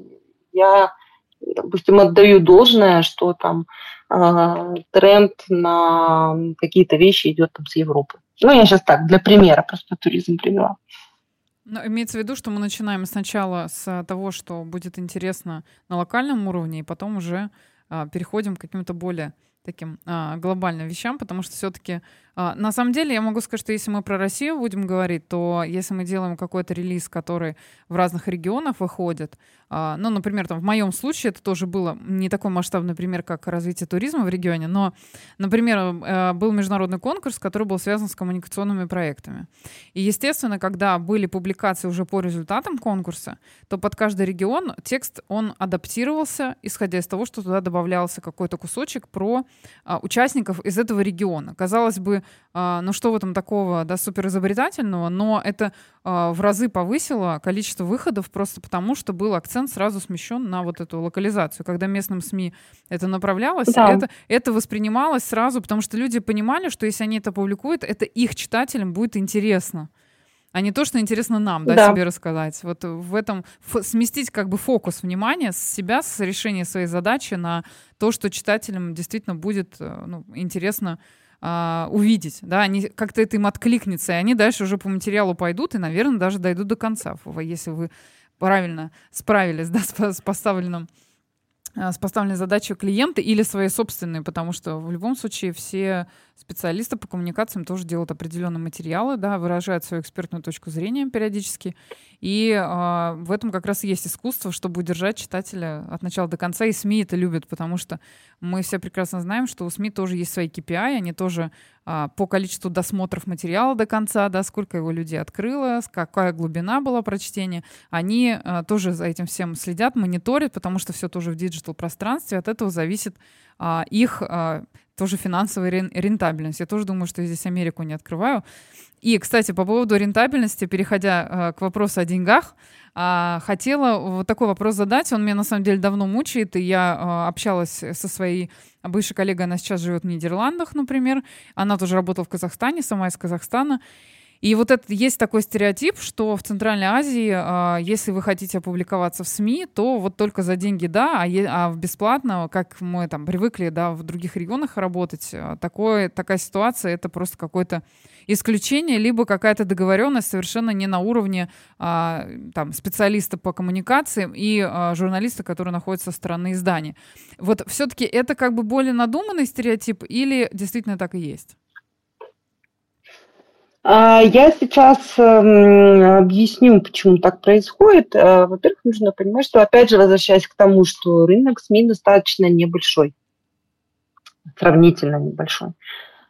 я, допустим, отдаю должное, что там тренд на какие-то вещи идет там с Европы. Ну, я сейчас так, для примера просто туризм привела. Но имеется в виду, что мы начинаем сначала с того, что будет интересно на локальном уровне, и потом уже а, переходим к каким-то более таким а, глобальным вещам, потому что все-таки на самом деле я могу сказать, что если мы про Россию будем говорить, то если мы делаем какой-то релиз, который в разных регионах выходит, а, ну, например, там в моем случае это тоже было не такой масштабный пример, как развитие туризма в регионе, но, например, э, был международный конкурс, который был связан с коммуникационными проектами. И, естественно, когда были публикации уже по результатам конкурса, то под каждый регион текст, он адаптировался, исходя из того, что туда добавлялся какой-то кусочек про а, участников из этого региона. Казалось бы, а, ну что в этом такого, да, супер изобретательного, но это а, в разы повысило количество выходов просто потому, что был акцент сразу смещен на вот эту локализацию. Когда местным СМИ это направлялось, да. это, это воспринималось сразу, потому что люди понимали, что если они это публикуют, это их читателям будет интересно а не то, что интересно нам, да, да. себе рассказать. Вот в этом сместить как бы фокус внимания с себя, с решения своей задачи на то, что читателям действительно будет э, ну, интересно а, увидеть, да, они как-то это им откликнется, и они дальше уже по материалу пойдут и, наверное, даже дойдут до конца, если вы правильно справились, да, с, с поставленным а, с поставленной задачей клиента или своей собственной, потому что в любом случае все специалисты по коммуникациям тоже делают определенные материалы, да, выражают свою экспертную точку зрения периодически. И э, в этом как раз и есть искусство, чтобы удержать читателя от начала до конца. И СМИ это любят, потому что мы все прекрасно знаем, что у СМИ тоже есть свои KPI, они тоже э, по количеству досмотров материала до конца, да, сколько его людей открыло, какая глубина была прочтения, они э, тоже за этим всем следят, мониторят, потому что все тоже в digital пространстве, от этого зависит э, их э, тоже финансовая рентабельность. Я тоже думаю, что я здесь Америку не открываю. И, кстати, по поводу рентабельности, переходя э, к вопросу о деньгах, э, хотела вот такой вопрос задать. Он меня на самом деле давно мучает, и я э, общалась со своей бывшей коллегой, она сейчас живет в Нидерландах, например. Она тоже работала в Казахстане, сама из Казахстана. И вот это есть такой стереотип, что в Центральной Азии, э, если вы хотите опубликоваться в СМИ, то вот только за деньги да, а, е- а бесплатно, как мы там привыкли, да, в других регионах работать, а, такое, такая ситуация это просто какой-то исключение, либо какая-то договоренность совершенно не на уровне а, там, специалиста по коммуникациям и а, журналиста, который находится со стороны издания. Вот все-таки это как бы более надуманный стереотип или действительно так и есть? А, я сейчас эм, объясню, почему так происходит. Э, во-первых, нужно понимать, что, опять же, возвращаясь к тому, что рынок СМИ достаточно небольшой, сравнительно небольшой.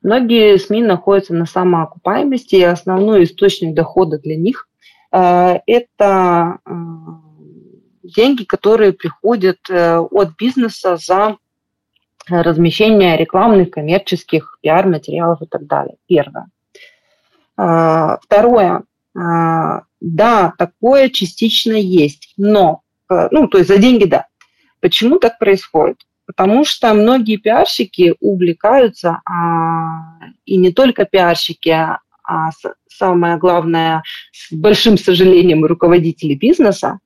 Многие СМИ находятся на самоокупаемости, и основной источник дохода для них э, – это э, деньги, которые приходят от бизнеса за размещение рекламных, коммерческих, пиар-материалов и так далее. Первое. А, второе. А, да, такое частично есть, но, э, ну, то есть за деньги, да. Почему так происходит? Потому что многие пиарщики увлекаются, а, и не только пиарщики, а, а самое главное, с большим сожалением, руководители бизнеса,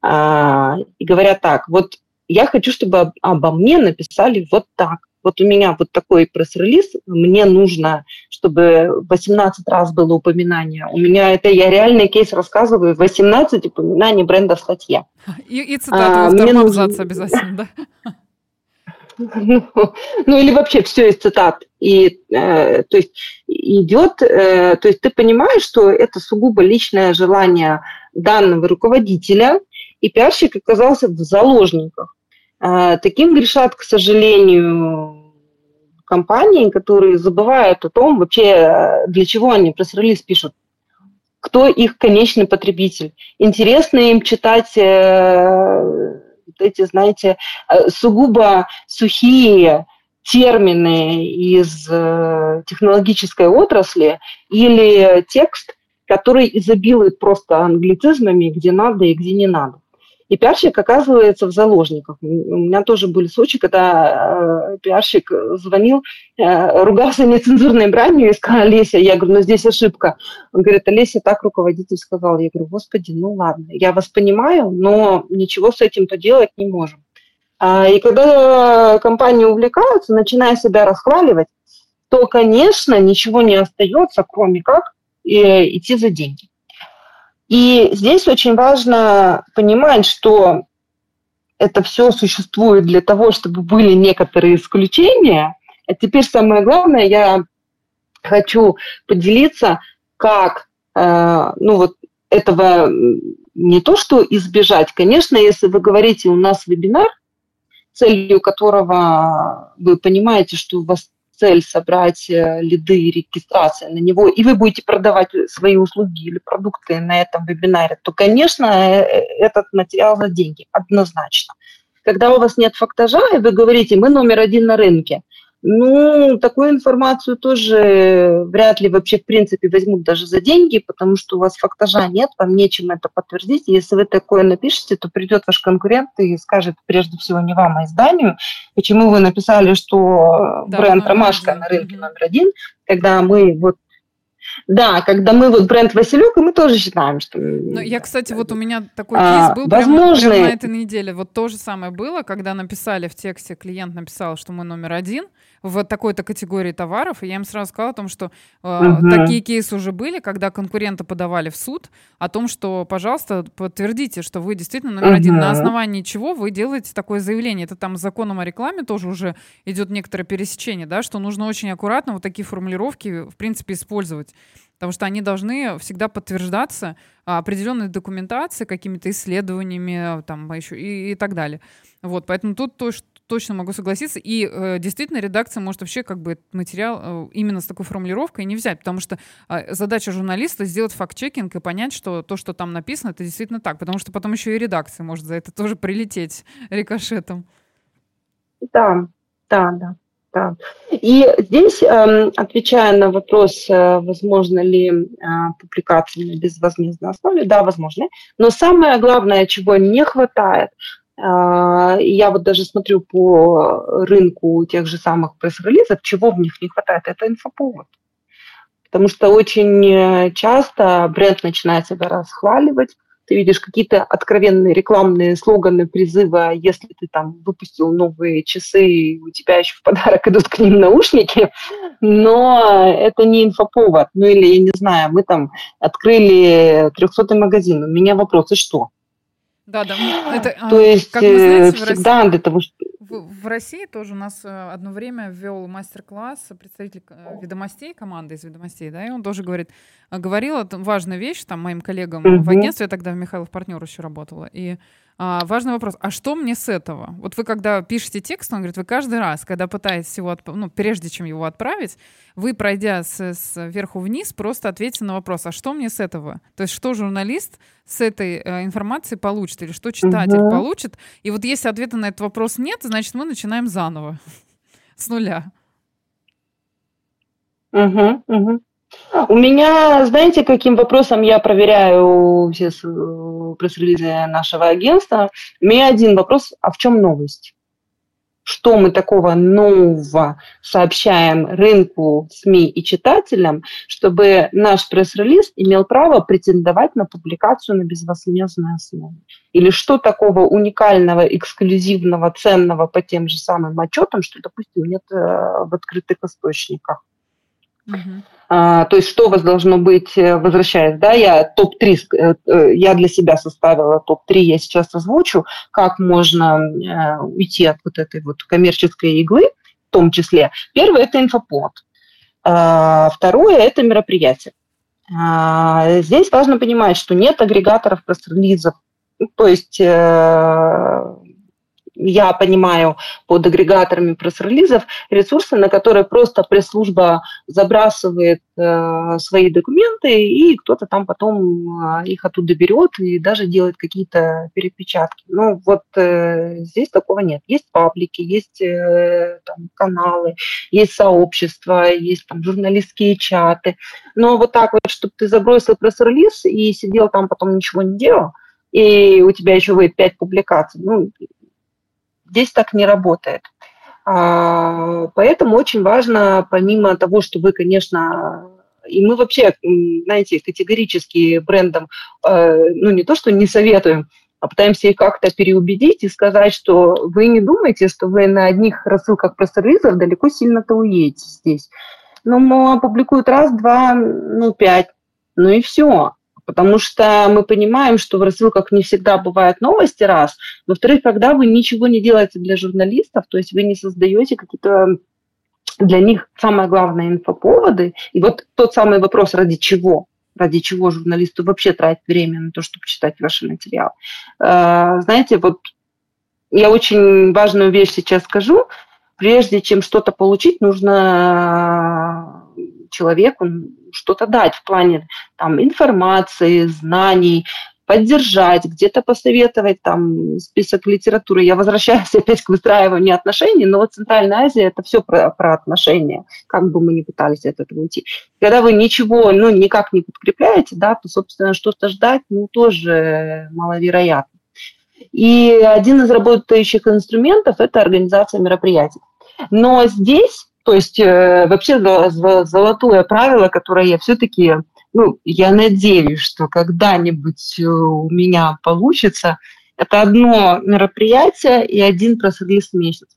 а, и говорят так, вот я хочу, чтобы обо мне написали вот так. Вот у меня вот такой пресс-релиз, мне нужно, чтобы 18 раз было упоминание. У меня это, я реальный кейс рассказываю, 18 упоминаний бренда в статье. И, и цитаты а, во втором абзаце обязательно, да? Ну, или вообще все из цитат. И, э, то есть, идет, э, то есть ты понимаешь, что это сугубо личное желание данного руководителя, и пиарщик оказался в заложниках. Э, таким грешат, к сожалению, компании, которые забывают о том, вообще, для чего они пресс-релиз пишут кто их конечный потребитель. Интересно им читать э, эти, знаете, э, сугубо сухие термины из э, технологической отрасли или текст, который изобилует просто англицизмами, где надо и где не надо. И пиарщик оказывается в заложниках. У меня тоже были случаи, когда э, пиарщик звонил, э, ругался нецензурной бранью и сказал, Олеся, я говорю, ну здесь ошибка. Он говорит, Олеся, так руководитель сказал. Я говорю, господи, ну ладно, я вас понимаю, но ничего с этим поделать не можем. А, и когда компании увлекаются, начиная себя расхваливать, то, конечно, ничего не остается, кроме как э, идти за деньги. И здесь очень важно понимать, что это все существует для того, чтобы были некоторые исключения. А теперь самое главное, я хочу поделиться, как, э, ну вот этого не то, что избежать. Конечно, если вы говорите, у нас вебинар, целью которого вы понимаете, что у вас цель собрать э, лиды и регистрации на него, и вы будете продавать свои услуги или продукты на этом вебинаре, то, конечно, э, э, этот материал за деньги, однозначно. Когда у вас нет фактажа, и вы говорите, мы номер один на рынке, ну, такую информацию тоже вряд ли вообще в принципе возьмут даже за деньги, потому что у вас фактажа нет, вам нечем это подтвердить. Если вы такое напишете, то придет ваш конкурент и скажет прежде всего не вам, а изданию, почему вы написали, что да, бренд Ромашка на рынке номер один, когда мы вот да, когда мы вот бренд Василек, мы тоже считаем, что... Ну, я, кстати, вот у меня такой а, кейс был возможно... прямо, прямо на этой неделе. Вот то же самое было, когда написали в тексте, клиент написал, что мы номер один, в такой-то категории товаров. И я им сразу сказала о том, что э, угу. такие кейсы уже были, когда конкуренты подавали в суд о том, что, пожалуйста, подтвердите, что вы действительно номер угу. один. На основании чего вы делаете такое заявление? Это там с законом о рекламе тоже уже идет некоторое пересечение, да, что нужно очень аккуратно вот такие формулировки, в принципе, использовать потому что они должны всегда подтверждаться определенной документацией, какими-то исследованиями там, еще и, и так далее. Вот, поэтому тут то, что точно могу согласиться. И э, действительно, редакция может вообще как бы материал э, именно с такой формулировкой не взять, потому что э, задача журналиста сделать факт-чекинг и понять, что то, что там написано, это действительно так, потому что потом еще и редакция может за это тоже прилететь рикошетом. Да, да, да. Да. И здесь, э, отвечая на вопрос, э, возможно ли э, публикация на безвозмездной основе, да, возможно. Но самое главное, чего не хватает, я вот даже смотрю по рынку тех же самых пресс-релизов, чего в них не хватает, это инфоповод. Потому что очень часто бренд начинает себя расхваливать, ты видишь какие-то откровенные рекламные слоганы, призывы, а если ты там выпустил новые часы, у тебя еще в подарок идут к ним наушники, но это не инфоповод. Ну или, я не знаю, мы там открыли 300 магазин, у меня вопрос, и что? Да, да. Это, а, То есть как вы знаете, всегда России, для того, что... В, в России тоже у нас э, одно время ввел мастер-класс представитель э, ведомостей, команды из ведомостей, да, и он тоже говорит, э, говорил, важная вещь, там, моим коллегам угу. в агентстве, я тогда в Михайлов партнер еще работала, и а, важный вопрос, а что мне с этого? Вот вы когда пишете текст, он говорит, вы каждый раз, когда пытаетесь его, отп... ну, прежде чем его отправить, вы, пройдя с, сверху вниз, просто ответьте на вопрос, а что мне с этого? То есть что журналист с этой э, информацией получит или что читатель угу. получит? И вот если ответа на этот вопрос нет, значит мы начинаем заново, с нуля. Угу, угу. У меня, знаете, каким вопросом я проверяю все пресс-релизы нашего агентства? У меня один вопрос, а в чем новость? что мы такого нового сообщаем рынку, СМИ и читателям, чтобы наш пресс-релиз имел право претендовать на публикацию на безвозмездной основе. Или что такого уникального, эксклюзивного, ценного по тем же самым отчетам, что, допустим, нет э, в открытых источниках. Угу. А, то есть что у вас должно быть, э, возвращаясь, да, я топ-3, э, э, я для себя составила топ-3, я сейчас озвучу, как можно уйти от вот этой вот коммерческой иглы, в том числе. Первое – это инфоповод. А, второе – это мероприятие. А, здесь важно понимать, что нет агрегаторов пресс-релизов, то есть я понимаю под агрегаторами пресс-релизов, ресурсы, на которые просто пресс-служба забрасывает э, свои документы, и кто-то там потом э, их оттуда берет и даже делает какие-то перепечатки. Ну, вот э, здесь такого нет. Есть паблики, есть э, там, каналы, есть сообщества, есть там журналистские чаты. Но вот так вот, чтобы ты забросил пресс-релиз и сидел там потом ничего не делал, и у тебя еще выйдет пять публикаций. Ну, Здесь так не работает. А, поэтому очень важно, помимо того, что вы, конечно, и мы вообще, знаете, категорически брендам, э, ну не то, что не советуем, а пытаемся их как-то переубедить и сказать, что вы не думаете, что вы на одних рассылках пресс-релизов далеко сильно-то уедете здесь. Ну, опубликуют раз, два, ну, пять, ну и все потому что мы понимаем, что в рассылках не всегда бывают новости, раз. Во-вторых, когда вы ничего не делаете для журналистов, то есть вы не создаете какие-то для них самое главное инфоповоды. И вот тот самый вопрос, ради чего? Ради чего журналисту вообще тратить время на то, чтобы читать ваши материалы? Э, знаете, вот я очень важную вещь сейчас скажу. Прежде чем что-то получить, нужно человеку что-то дать в плане там, информации, знаний, поддержать, где-то посоветовать там список литературы. Я возвращаюсь опять к выстраиванию отношений, но вот Центральная Азия – это все про, про отношения, как бы мы ни пытались от этого уйти. Когда вы ничего, ну, никак не подкрепляете, да, то, собственно, что-то ждать, ну, тоже маловероятно. И один из работающих инструментов – это организация мероприятий. Но здесь то есть э, вообще золотое правило, которое я все-таки, ну, я надеюсь, что когда-нибудь э, у меня получится, это одно мероприятие и один пресс-релиз в месяц.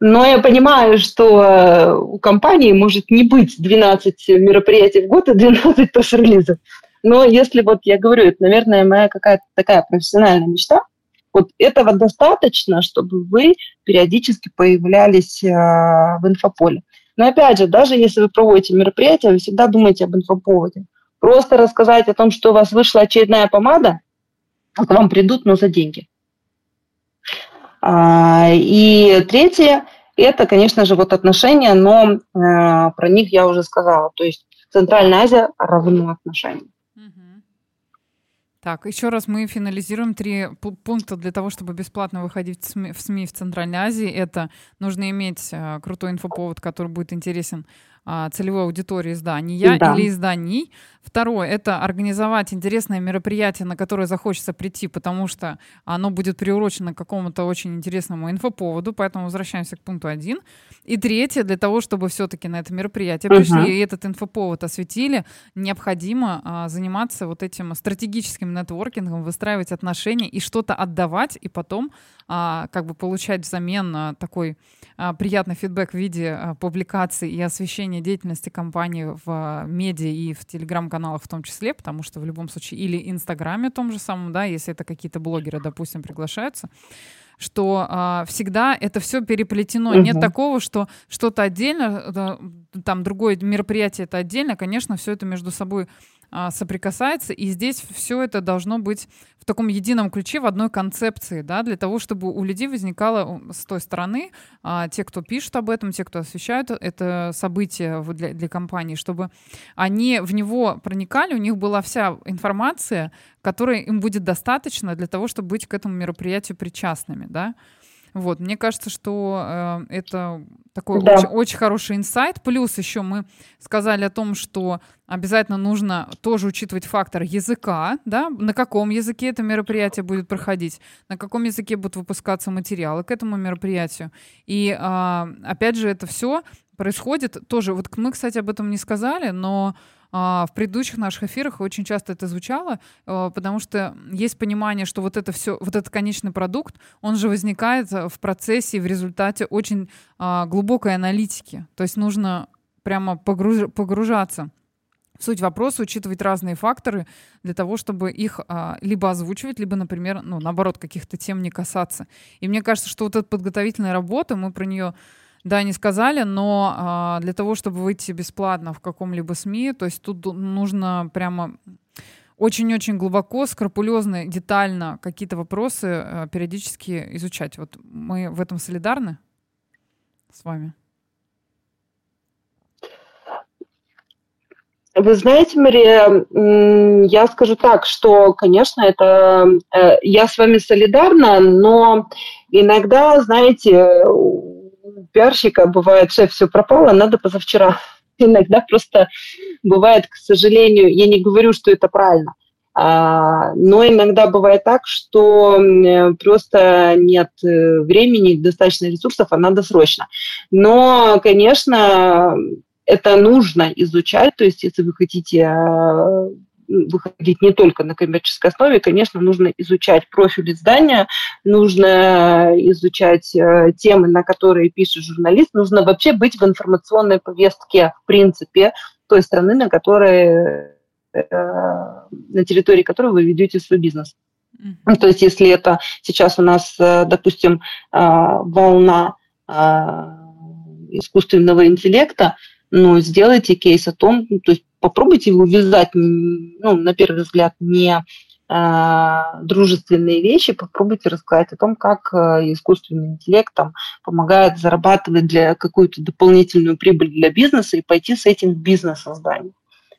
Но я понимаю, что э, у компании может не быть 12 мероприятий в год и 12 пресс-релизов. Но если вот я говорю, это, наверное, моя какая-то такая профессиональная мечта – вот этого достаточно, чтобы вы периодически появлялись э, в инфополе. Но опять же, даже если вы проводите мероприятие, вы всегда думаете об инфоповоде. Просто рассказать о том, что у вас вышла очередная помада, к вам придут, но за деньги. А, и третье, это, конечно же, вот отношения, но э, про них я уже сказала. То есть Центральная Азия равно отношениям. Так, еще раз мы финализируем три пункта для того, чтобы бесплатно выходить в СМИ в, Центральной Азии. Это нужно иметь э, крутой инфоповод, который будет интересен целевой аудитории издания да. или изданий. Второе — это организовать интересное мероприятие, на которое захочется прийти, потому что оно будет приурочено к какому-то очень интересному инфоповоду, поэтому возвращаемся к пункту один. И третье, для того, чтобы все-таки на это мероприятие пришли uh-huh. и этот инфоповод осветили, необходимо а, заниматься вот этим стратегическим нетворкингом, выстраивать отношения и что-то отдавать, и потом а, как бы получать взамен а, такой а, приятный фидбэк в виде а, публикаций и освещения деятельности компании в а, медиа и в телеграм-каналах в том числе, потому что в любом случае или инстаграме том же самом, да, если это какие-то блогеры, допустим, приглашаются, что а, всегда это все переплетено. Угу. Нет такого, что что-то отдельно, там другое мероприятие это отдельно. Конечно, все это между собой соприкасается, и здесь все это должно быть в таком едином ключе, в одной концепции, да, для того, чтобы у людей возникало с той стороны, а, те, кто пишут об этом, те, кто освещают это событие для, для компании, чтобы они в него проникали, у них была вся информация, которой им будет достаточно для того, чтобы быть к этому мероприятию причастными, да. Вот, мне кажется, что э, это такой да. очень, очень хороший инсайт. Плюс еще мы сказали о том, что обязательно нужно тоже учитывать фактор языка, да, на каком языке это мероприятие будет проходить, на каком языке будут выпускаться материалы к этому мероприятию. И а, опять же, это все происходит тоже. Вот мы, кстати, об этом не сказали, но в предыдущих наших эфирах очень часто это звучало, а, потому что есть понимание, что вот это все, вот этот конечный продукт, он же возникает в процессе, в результате очень а, глубокой аналитики. То есть нужно прямо погруж, погружаться в суть вопроса, учитывать разные факторы для того, чтобы их а, либо озвучивать, либо, например, ну, наоборот, каких-то тем не касаться. И мне кажется, что вот эта подготовительная работа, мы про нее да, не сказали, но а, для того, чтобы выйти бесплатно в каком-либо СМИ, то есть тут нужно прямо очень-очень глубоко, скрупулезно, детально какие-то вопросы а, периодически изучать. Вот мы в этом солидарны с вами. Вы знаете, Мария, я скажу так, что, конечно, это э, я с вами солидарна, но иногда, знаете, пиарщика бывает, шеф, все пропало, надо позавчера. Иногда просто бывает, к сожалению, я не говорю, что это правильно, а, но иногда бывает так, что просто нет э, времени, достаточно ресурсов, а надо срочно. Но, конечно, это нужно изучать, то есть если вы хотите а, выходить не только на коммерческой основе, конечно, нужно изучать профиль издания, нужно изучать э, темы, на которые пишет журналист, нужно вообще быть в информационной повестке, в принципе, той страны, на которой э, на территории которой вы ведете свой бизнес. Mm-hmm. То есть, если это сейчас у нас, э, допустим, волна искусственного интеллекта, ну, сделайте кейс о том, то есть попробуйте увязать, ну, на первый взгляд, не э, дружественные вещи, попробуйте рассказать о том, как э, искусственный интеллект там, помогает зарабатывать для какую-то дополнительную прибыль для бизнеса и пойти с этим в бизнес-создание.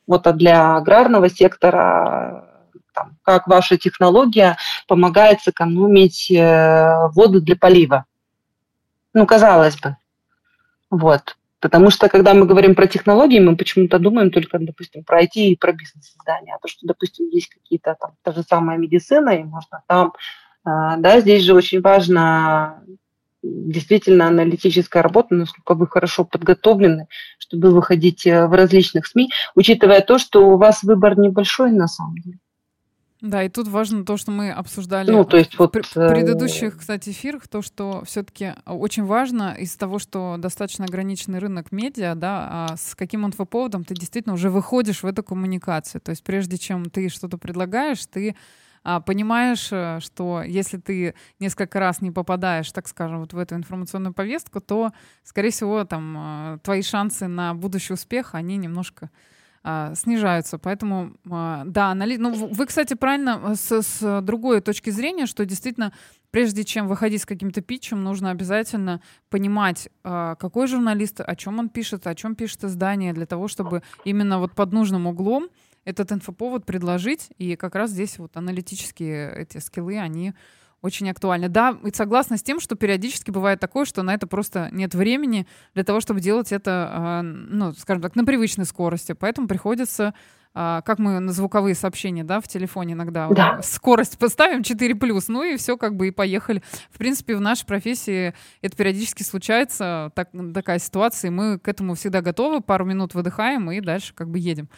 Вот, а для аграрного сектора там, как ваша технология помогает сэкономить э, воду для полива. Ну, казалось бы. Вот. Потому что, когда мы говорим про технологии, мы почему-то думаем только, допустим, про IT и про бизнес-создание. А то, что, допустим, есть какие-то там, та же самая медицина, и можно там, а, да, здесь же очень важно действительно аналитическая работа, насколько вы хорошо подготовлены, чтобы выходить э, в различных СМИ, учитывая то, что у вас выбор небольшой на самом деле. Да, и тут важно то, что мы обсуждали ну, то есть в вот, предыдущих, кстати, эфирах, то, что все-таки очень важно из того, что достаточно ограниченный рынок медиа, да, а с каким инфоповодом ты действительно уже выходишь в эту коммуникацию. То есть прежде чем ты что-то предлагаешь, ты а, понимаешь, э, что если ты несколько раз не попадаешь, так скажем, вот в эту информационную повестку, то, скорее всего, там э, твои шансы на будущий успех, они немножко а, снижаются. Поэтому, а, да, анали... ну, вы, кстати, правильно с, с другой точки зрения, что действительно, прежде чем выходить с каким-то питчем, нужно обязательно понимать, а, какой журналист, о чем он пишет, о чем пишет издание, для того, чтобы именно вот под нужным углом этот инфоповод предложить. И как раз здесь вот аналитические эти скиллы, они очень актуально. Да, и согласна с тем, что периодически бывает такое, что на это просто нет времени для того, чтобы делать это, а, ну, скажем так, на привычной скорости. Поэтому приходится а, как мы на звуковые сообщения, да, в телефоне иногда да. скорость поставим 4+, ну и все, как бы и поехали. В принципе, в нашей профессии это периодически случается, так, такая ситуация, и мы к этому всегда готовы, пару минут выдыхаем и дальше как бы едем.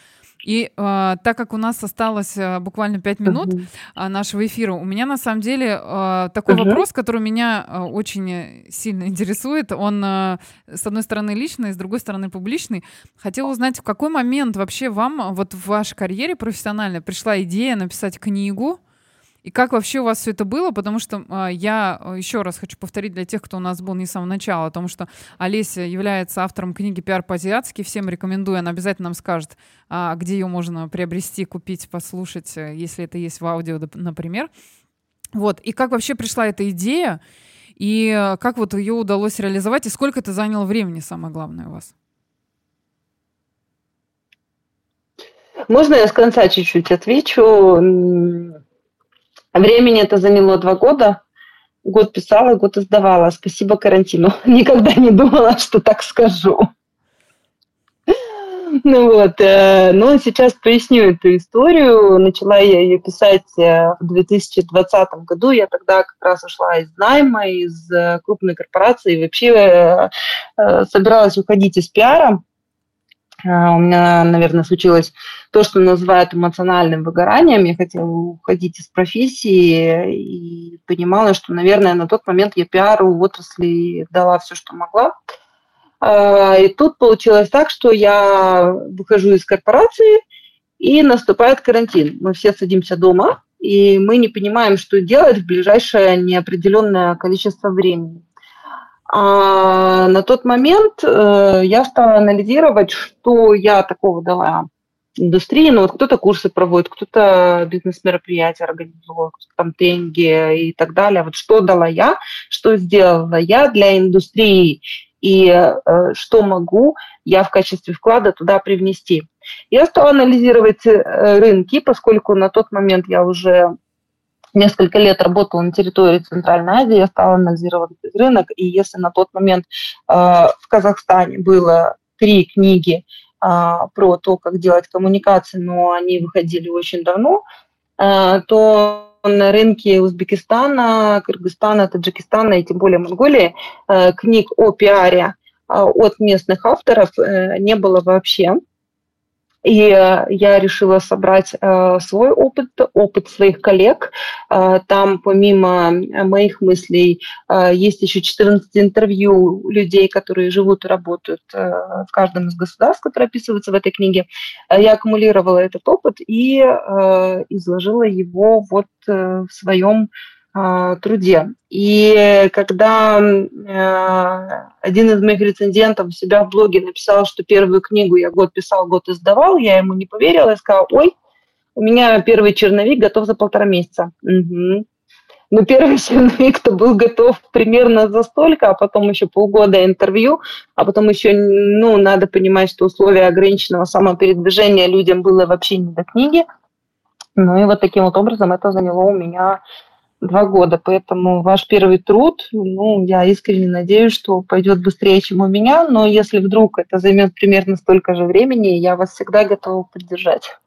И э, так как у нас осталось э, буквально пять минут э, нашего эфира, у меня на самом деле э, такой uh-huh. вопрос, который меня э, очень сильно интересует. Он, э, с одной стороны, личный, с другой стороны, публичный. Хотела узнать, в какой момент вообще вам вот в вашей карьере профессиональной пришла идея написать книгу, и как вообще у вас все это было? Потому что а, я а, еще раз хочу повторить для тех, кто у нас был не с самого начала, о том, что Олеся является автором книги «Пиар по-азиатски». Всем рекомендую, она обязательно нам скажет, а, где ее можно приобрести, купить, послушать, э, если это есть в аудио, например. Вот. И как вообще пришла эта идея? И э, как вот ее удалось реализовать? И сколько это заняло времени, самое главное у вас? Можно я с конца чуть-чуть отвечу? Времени это заняло два года. Год писала, год издавала. Спасибо карантину. Никогда не думала, что так скажу. Ну вот, э, но сейчас поясню эту историю. Начала я ее писать э, в 2020 году. Я тогда как раз ушла из найма, из э, крупной корпорации. И вообще собиралась уходить из пиара. У меня, наверное, случилось то, что называют эмоциональным выгоранием. Я хотела уходить из профессии и понимала, что, наверное, на тот момент я пиару в отрасли дала все, что могла. А, и тут получилось так, что я выхожу из корпорации, и наступает карантин. Мы все садимся дома, и мы не понимаем, что делать в ближайшее неопределенное количество времени. А на тот момент э, я стала анализировать, что я такого дала индустрии. Ну, вот кто-то курсы проводит, кто-то бизнес-мероприятия организовал, кто-то там деньги и так далее. Вот что дала я, что сделала я для индустрии и э, что могу я в качестве вклада туда привнести. Я стала анализировать э, рынки, поскольку на тот момент я уже несколько лет работала на территории Центральной Азии, я стала анализировать рынок, и если на тот момент э, в Казахстане было три книги э, про то, как делать коммуникации, но они выходили очень давно, э, то на рынке Узбекистана, Кыргызстана, Таджикистана и тем более Монголии э, книг о пиаре э, от местных авторов э, не было вообще. И э, я решила собрать э, свой опыт, опыт своих коллег. Э, там помимо моих мыслей есть еще 14 интервью людей, которые живут и работают в каждом из государств, которые описываются в этой книге. Я аккумулировала этот опыт и изложила его вот в своем труде. И когда э, один из моих рецензентов у себя в блоге написал, что первую книгу я год писал, год издавал, я ему не поверила и сказала, ой, у меня первый черновик готов за полтора месяца. Угу. Но первый черновик-то был готов примерно за столько, а потом еще полгода интервью, а потом еще, ну, надо понимать, что условия ограниченного самопередвижения людям было вообще не до книги. Ну и вот таким вот образом это заняло у меня два года, поэтому ваш первый труд, ну, я искренне надеюсь, что пойдет быстрее, чем у меня, но если вдруг это займет примерно столько же времени, я вас всегда готова поддержать.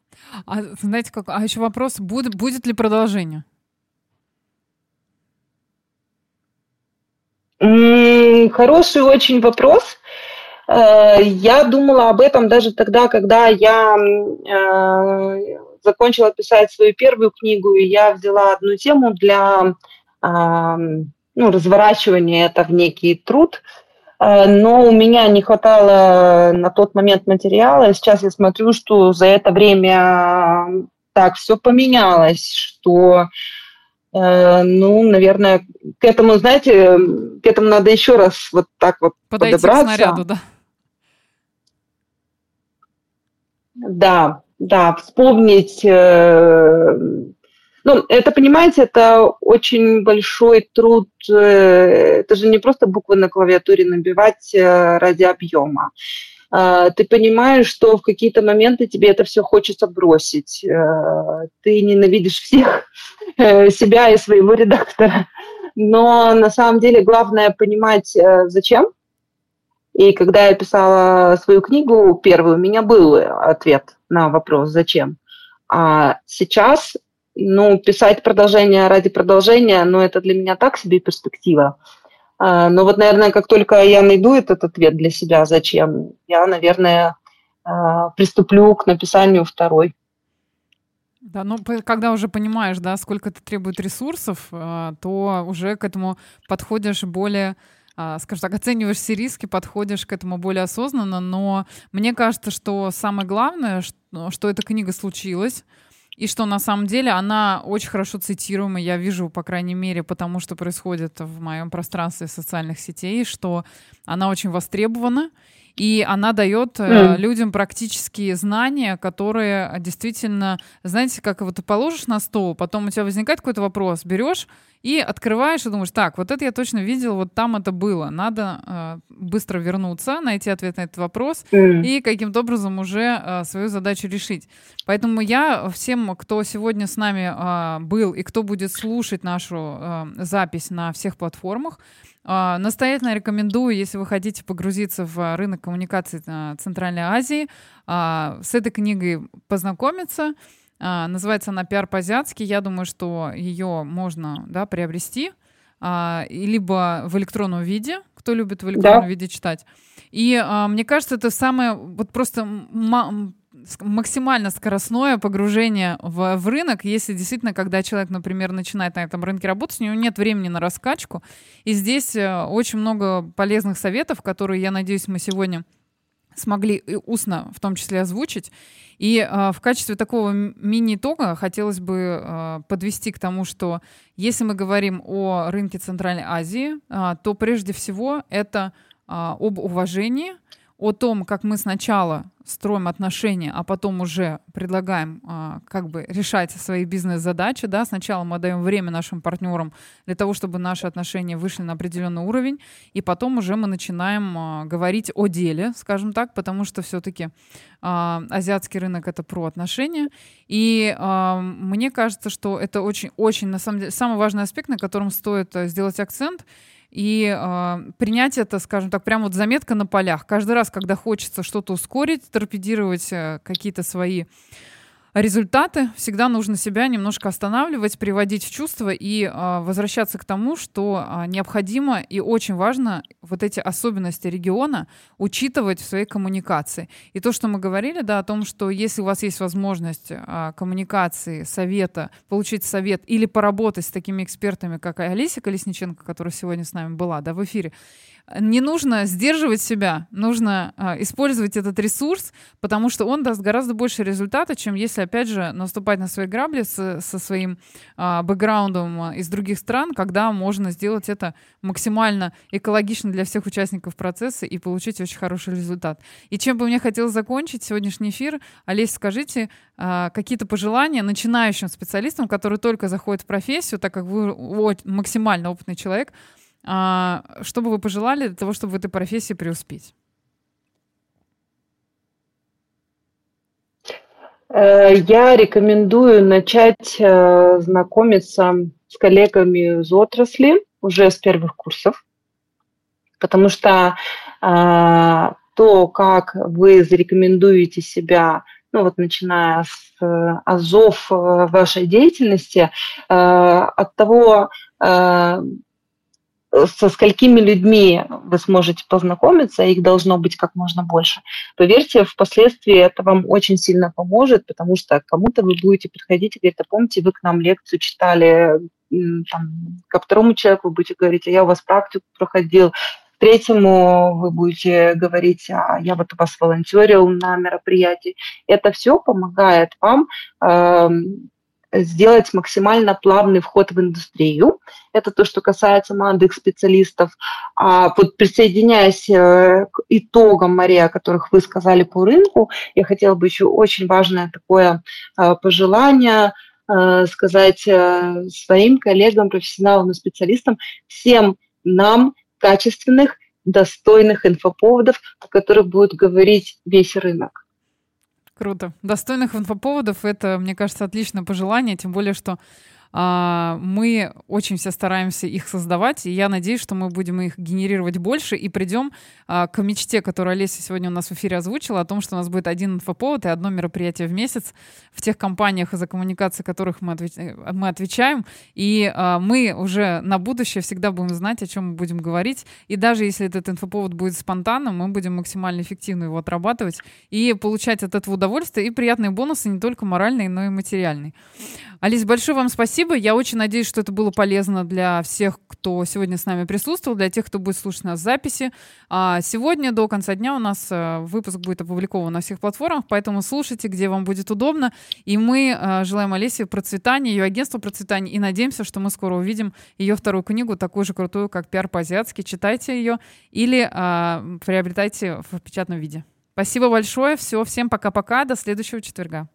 А знаете, как, а еще вопрос, будет, будет ли продолжение? Хороший очень вопрос. Э, я думала об этом даже тогда, когда я э, закончила писать свою первую книгу, и я взяла одну тему для ну, разворачивания это в некий труд, э, но у меня не хватало на тот момент материала. Сейчас я смотрю, что за это время так все поменялось, что, э, ну, наверное, к этому, знаете, к этому надо еще раз вот так вот Подойти подобраться. К снаряду, да. Да, да, вспомнить. Э, ну, это, понимаете, это очень большой труд. Э, это же не просто буквы на клавиатуре набивать э, ради объема. Ты понимаешь, что в какие-то моменты тебе это все хочется бросить. Ты ненавидишь всех, себя и своего редактора. Но на самом деле главное понимать, зачем и когда я писала свою книгу первую, у меня был ответ на вопрос «Зачем?». А сейчас, ну, писать продолжение ради продолжения, ну, это для меня так себе перспектива. А, но вот, наверное, как только я найду этот ответ для себя «Зачем?», я, наверное, а, приступлю к написанию второй. Да, ну когда уже понимаешь, да, сколько это требует ресурсов, а, то уже к этому подходишь более скажем так, оцениваешь все риски, подходишь к этому более осознанно, но мне кажется, что самое главное, что, что эта книга случилась, и что на самом деле она очень хорошо цитируема, я вижу, по крайней мере, потому что происходит в моем пространстве социальных сетей, что она очень востребована, и она дает mm. людям практические знания, которые действительно, знаете, как вот ты положишь на стол, потом у тебя возникает какой-то вопрос, берешь и открываешь и думаешь, так, вот это я точно видел, вот там это было. Надо э, быстро вернуться, найти ответ на этот вопрос mm. и каким-то образом уже э, свою задачу решить. Поэтому я всем, кто сегодня с нами э, был и кто будет слушать нашу э, запись на всех платформах, э, настоятельно рекомендую, если вы хотите погрузиться в рынок коммуникаций э, Центральной Азии, э, с этой книгой познакомиться. А, называется она «Пиар по-азиатски». Я думаю, что ее можно да, приобрести а, либо в электронном виде, кто любит в электронном да. виде читать. И а, мне кажется, это самое вот просто максимально скоростное погружение в, в рынок, если действительно, когда человек, например, начинает на этом рынке работать, у него нет времени на раскачку. И здесь э, очень много полезных советов, которые, я надеюсь, мы сегодня смогли устно в том числе озвучить. И э, в качестве такого мини-итога хотелось бы э, подвести к тому, что если мы говорим о рынке Центральной Азии, э, то прежде всего это э, об уважении, о том, как мы сначала строим отношения, а потом уже предлагаем а, как бы решать свои бизнес-задачи, да, сначала мы даем время нашим партнерам для того, чтобы наши отношения вышли на определенный уровень, и потом уже мы начинаем а, говорить о деле, скажем так, потому что все-таки а, азиатский рынок это про отношения, и а, мне кажется, что это очень-очень, на самом деле, самый важный аспект, на котором стоит э, сделать акцент, и э, принять это, скажем так, прямо вот заметка на полях. Каждый раз, когда хочется что-то ускорить, торпедировать э, какие-то свои результаты, всегда нужно себя немножко останавливать, приводить в чувство и э, возвращаться к тому, что э, необходимо и очень важно вот эти особенности региона учитывать в своей коммуникации. И то, что мы говорили, да, о том, что если у вас есть возможность э, коммуникации, совета, получить совет или поработать с такими экспертами, как Алисия Колесниченко, которая сегодня с нами была, да, в эфире, не нужно сдерживать себя, нужно э, использовать этот ресурс, потому что он даст гораздо больше результата, чем если, опять же, наступать на свои грабли с, со своим э, бэкграундом из других стран, когда можно сделать это максимально экологично для всех участников процесса и получить очень хороший результат. И чем бы мне хотелось закончить сегодняшний эфир, Олесь, скажите какие-то пожелания начинающим специалистам, которые только заходят в профессию, так как вы максимально опытный человек, а, что бы вы пожелали для того, чтобы в этой профессии преуспеть? Э, я рекомендую начать э, знакомиться с коллегами из отрасли уже с первых курсов, потому что э, то, как вы зарекомендуете себя, ну вот начиная с азов вашей деятельности, от того, со сколькими людьми вы сможете познакомиться, их должно быть как можно больше. Поверьте, впоследствии это вам очень сильно поможет, потому что кому-то вы будете приходить и говорить, а помните, вы к нам лекцию читали, там, ко второму человеку вы будете говорить, а я у вас практику проходил, третьему вы будете говорить, а я вот у вас волонтерил на мероприятии. Это все помогает вам э, сделать максимально плавный вход в индустрию. Это то, что касается молодых специалистов. А вот присоединяясь э, к итогам, Мария, о которых вы сказали по рынку, я хотела бы еще очень важное такое э, пожелание э, сказать своим коллегам, профессионалам и специалистам, всем нам качественных, достойных инфоповодов, о которых будет говорить весь рынок. Круто. Достойных инфоповодов — это, мне кажется, отличное пожелание, тем более, что мы очень все стараемся их создавать, и я надеюсь, что мы будем их генерировать больше и придем а, к мечте, которую Олеся сегодня у нас в эфире озвучила, о том, что у нас будет один инфоповод и одно мероприятие в месяц в тех компаниях, за коммуникации которых мы, мы отвечаем, и а, мы уже на будущее всегда будем знать, о чем мы будем говорить, и даже если этот инфоповод будет спонтанным, мы будем максимально эффективно его отрабатывать и получать от этого удовольствие и приятные бонусы не только моральные, но и материальные. Алис, большое вам спасибо. Я очень надеюсь, что это было полезно для всех, кто сегодня с нами присутствовал, для тех, кто будет слушать нас в записи. А сегодня до конца дня у нас э, выпуск будет опубликован на всех платформах, поэтому слушайте, где вам будет удобно. И мы э, желаем Олесе процветания, ее агентству процветания, и надеемся, что мы скоро увидим ее вторую книгу, такую же крутую, как «Пиар по-азиатски». Читайте ее или а, приобретайте в печатном виде. Спасибо большое. Все, всем пока-пока. До следующего четверга.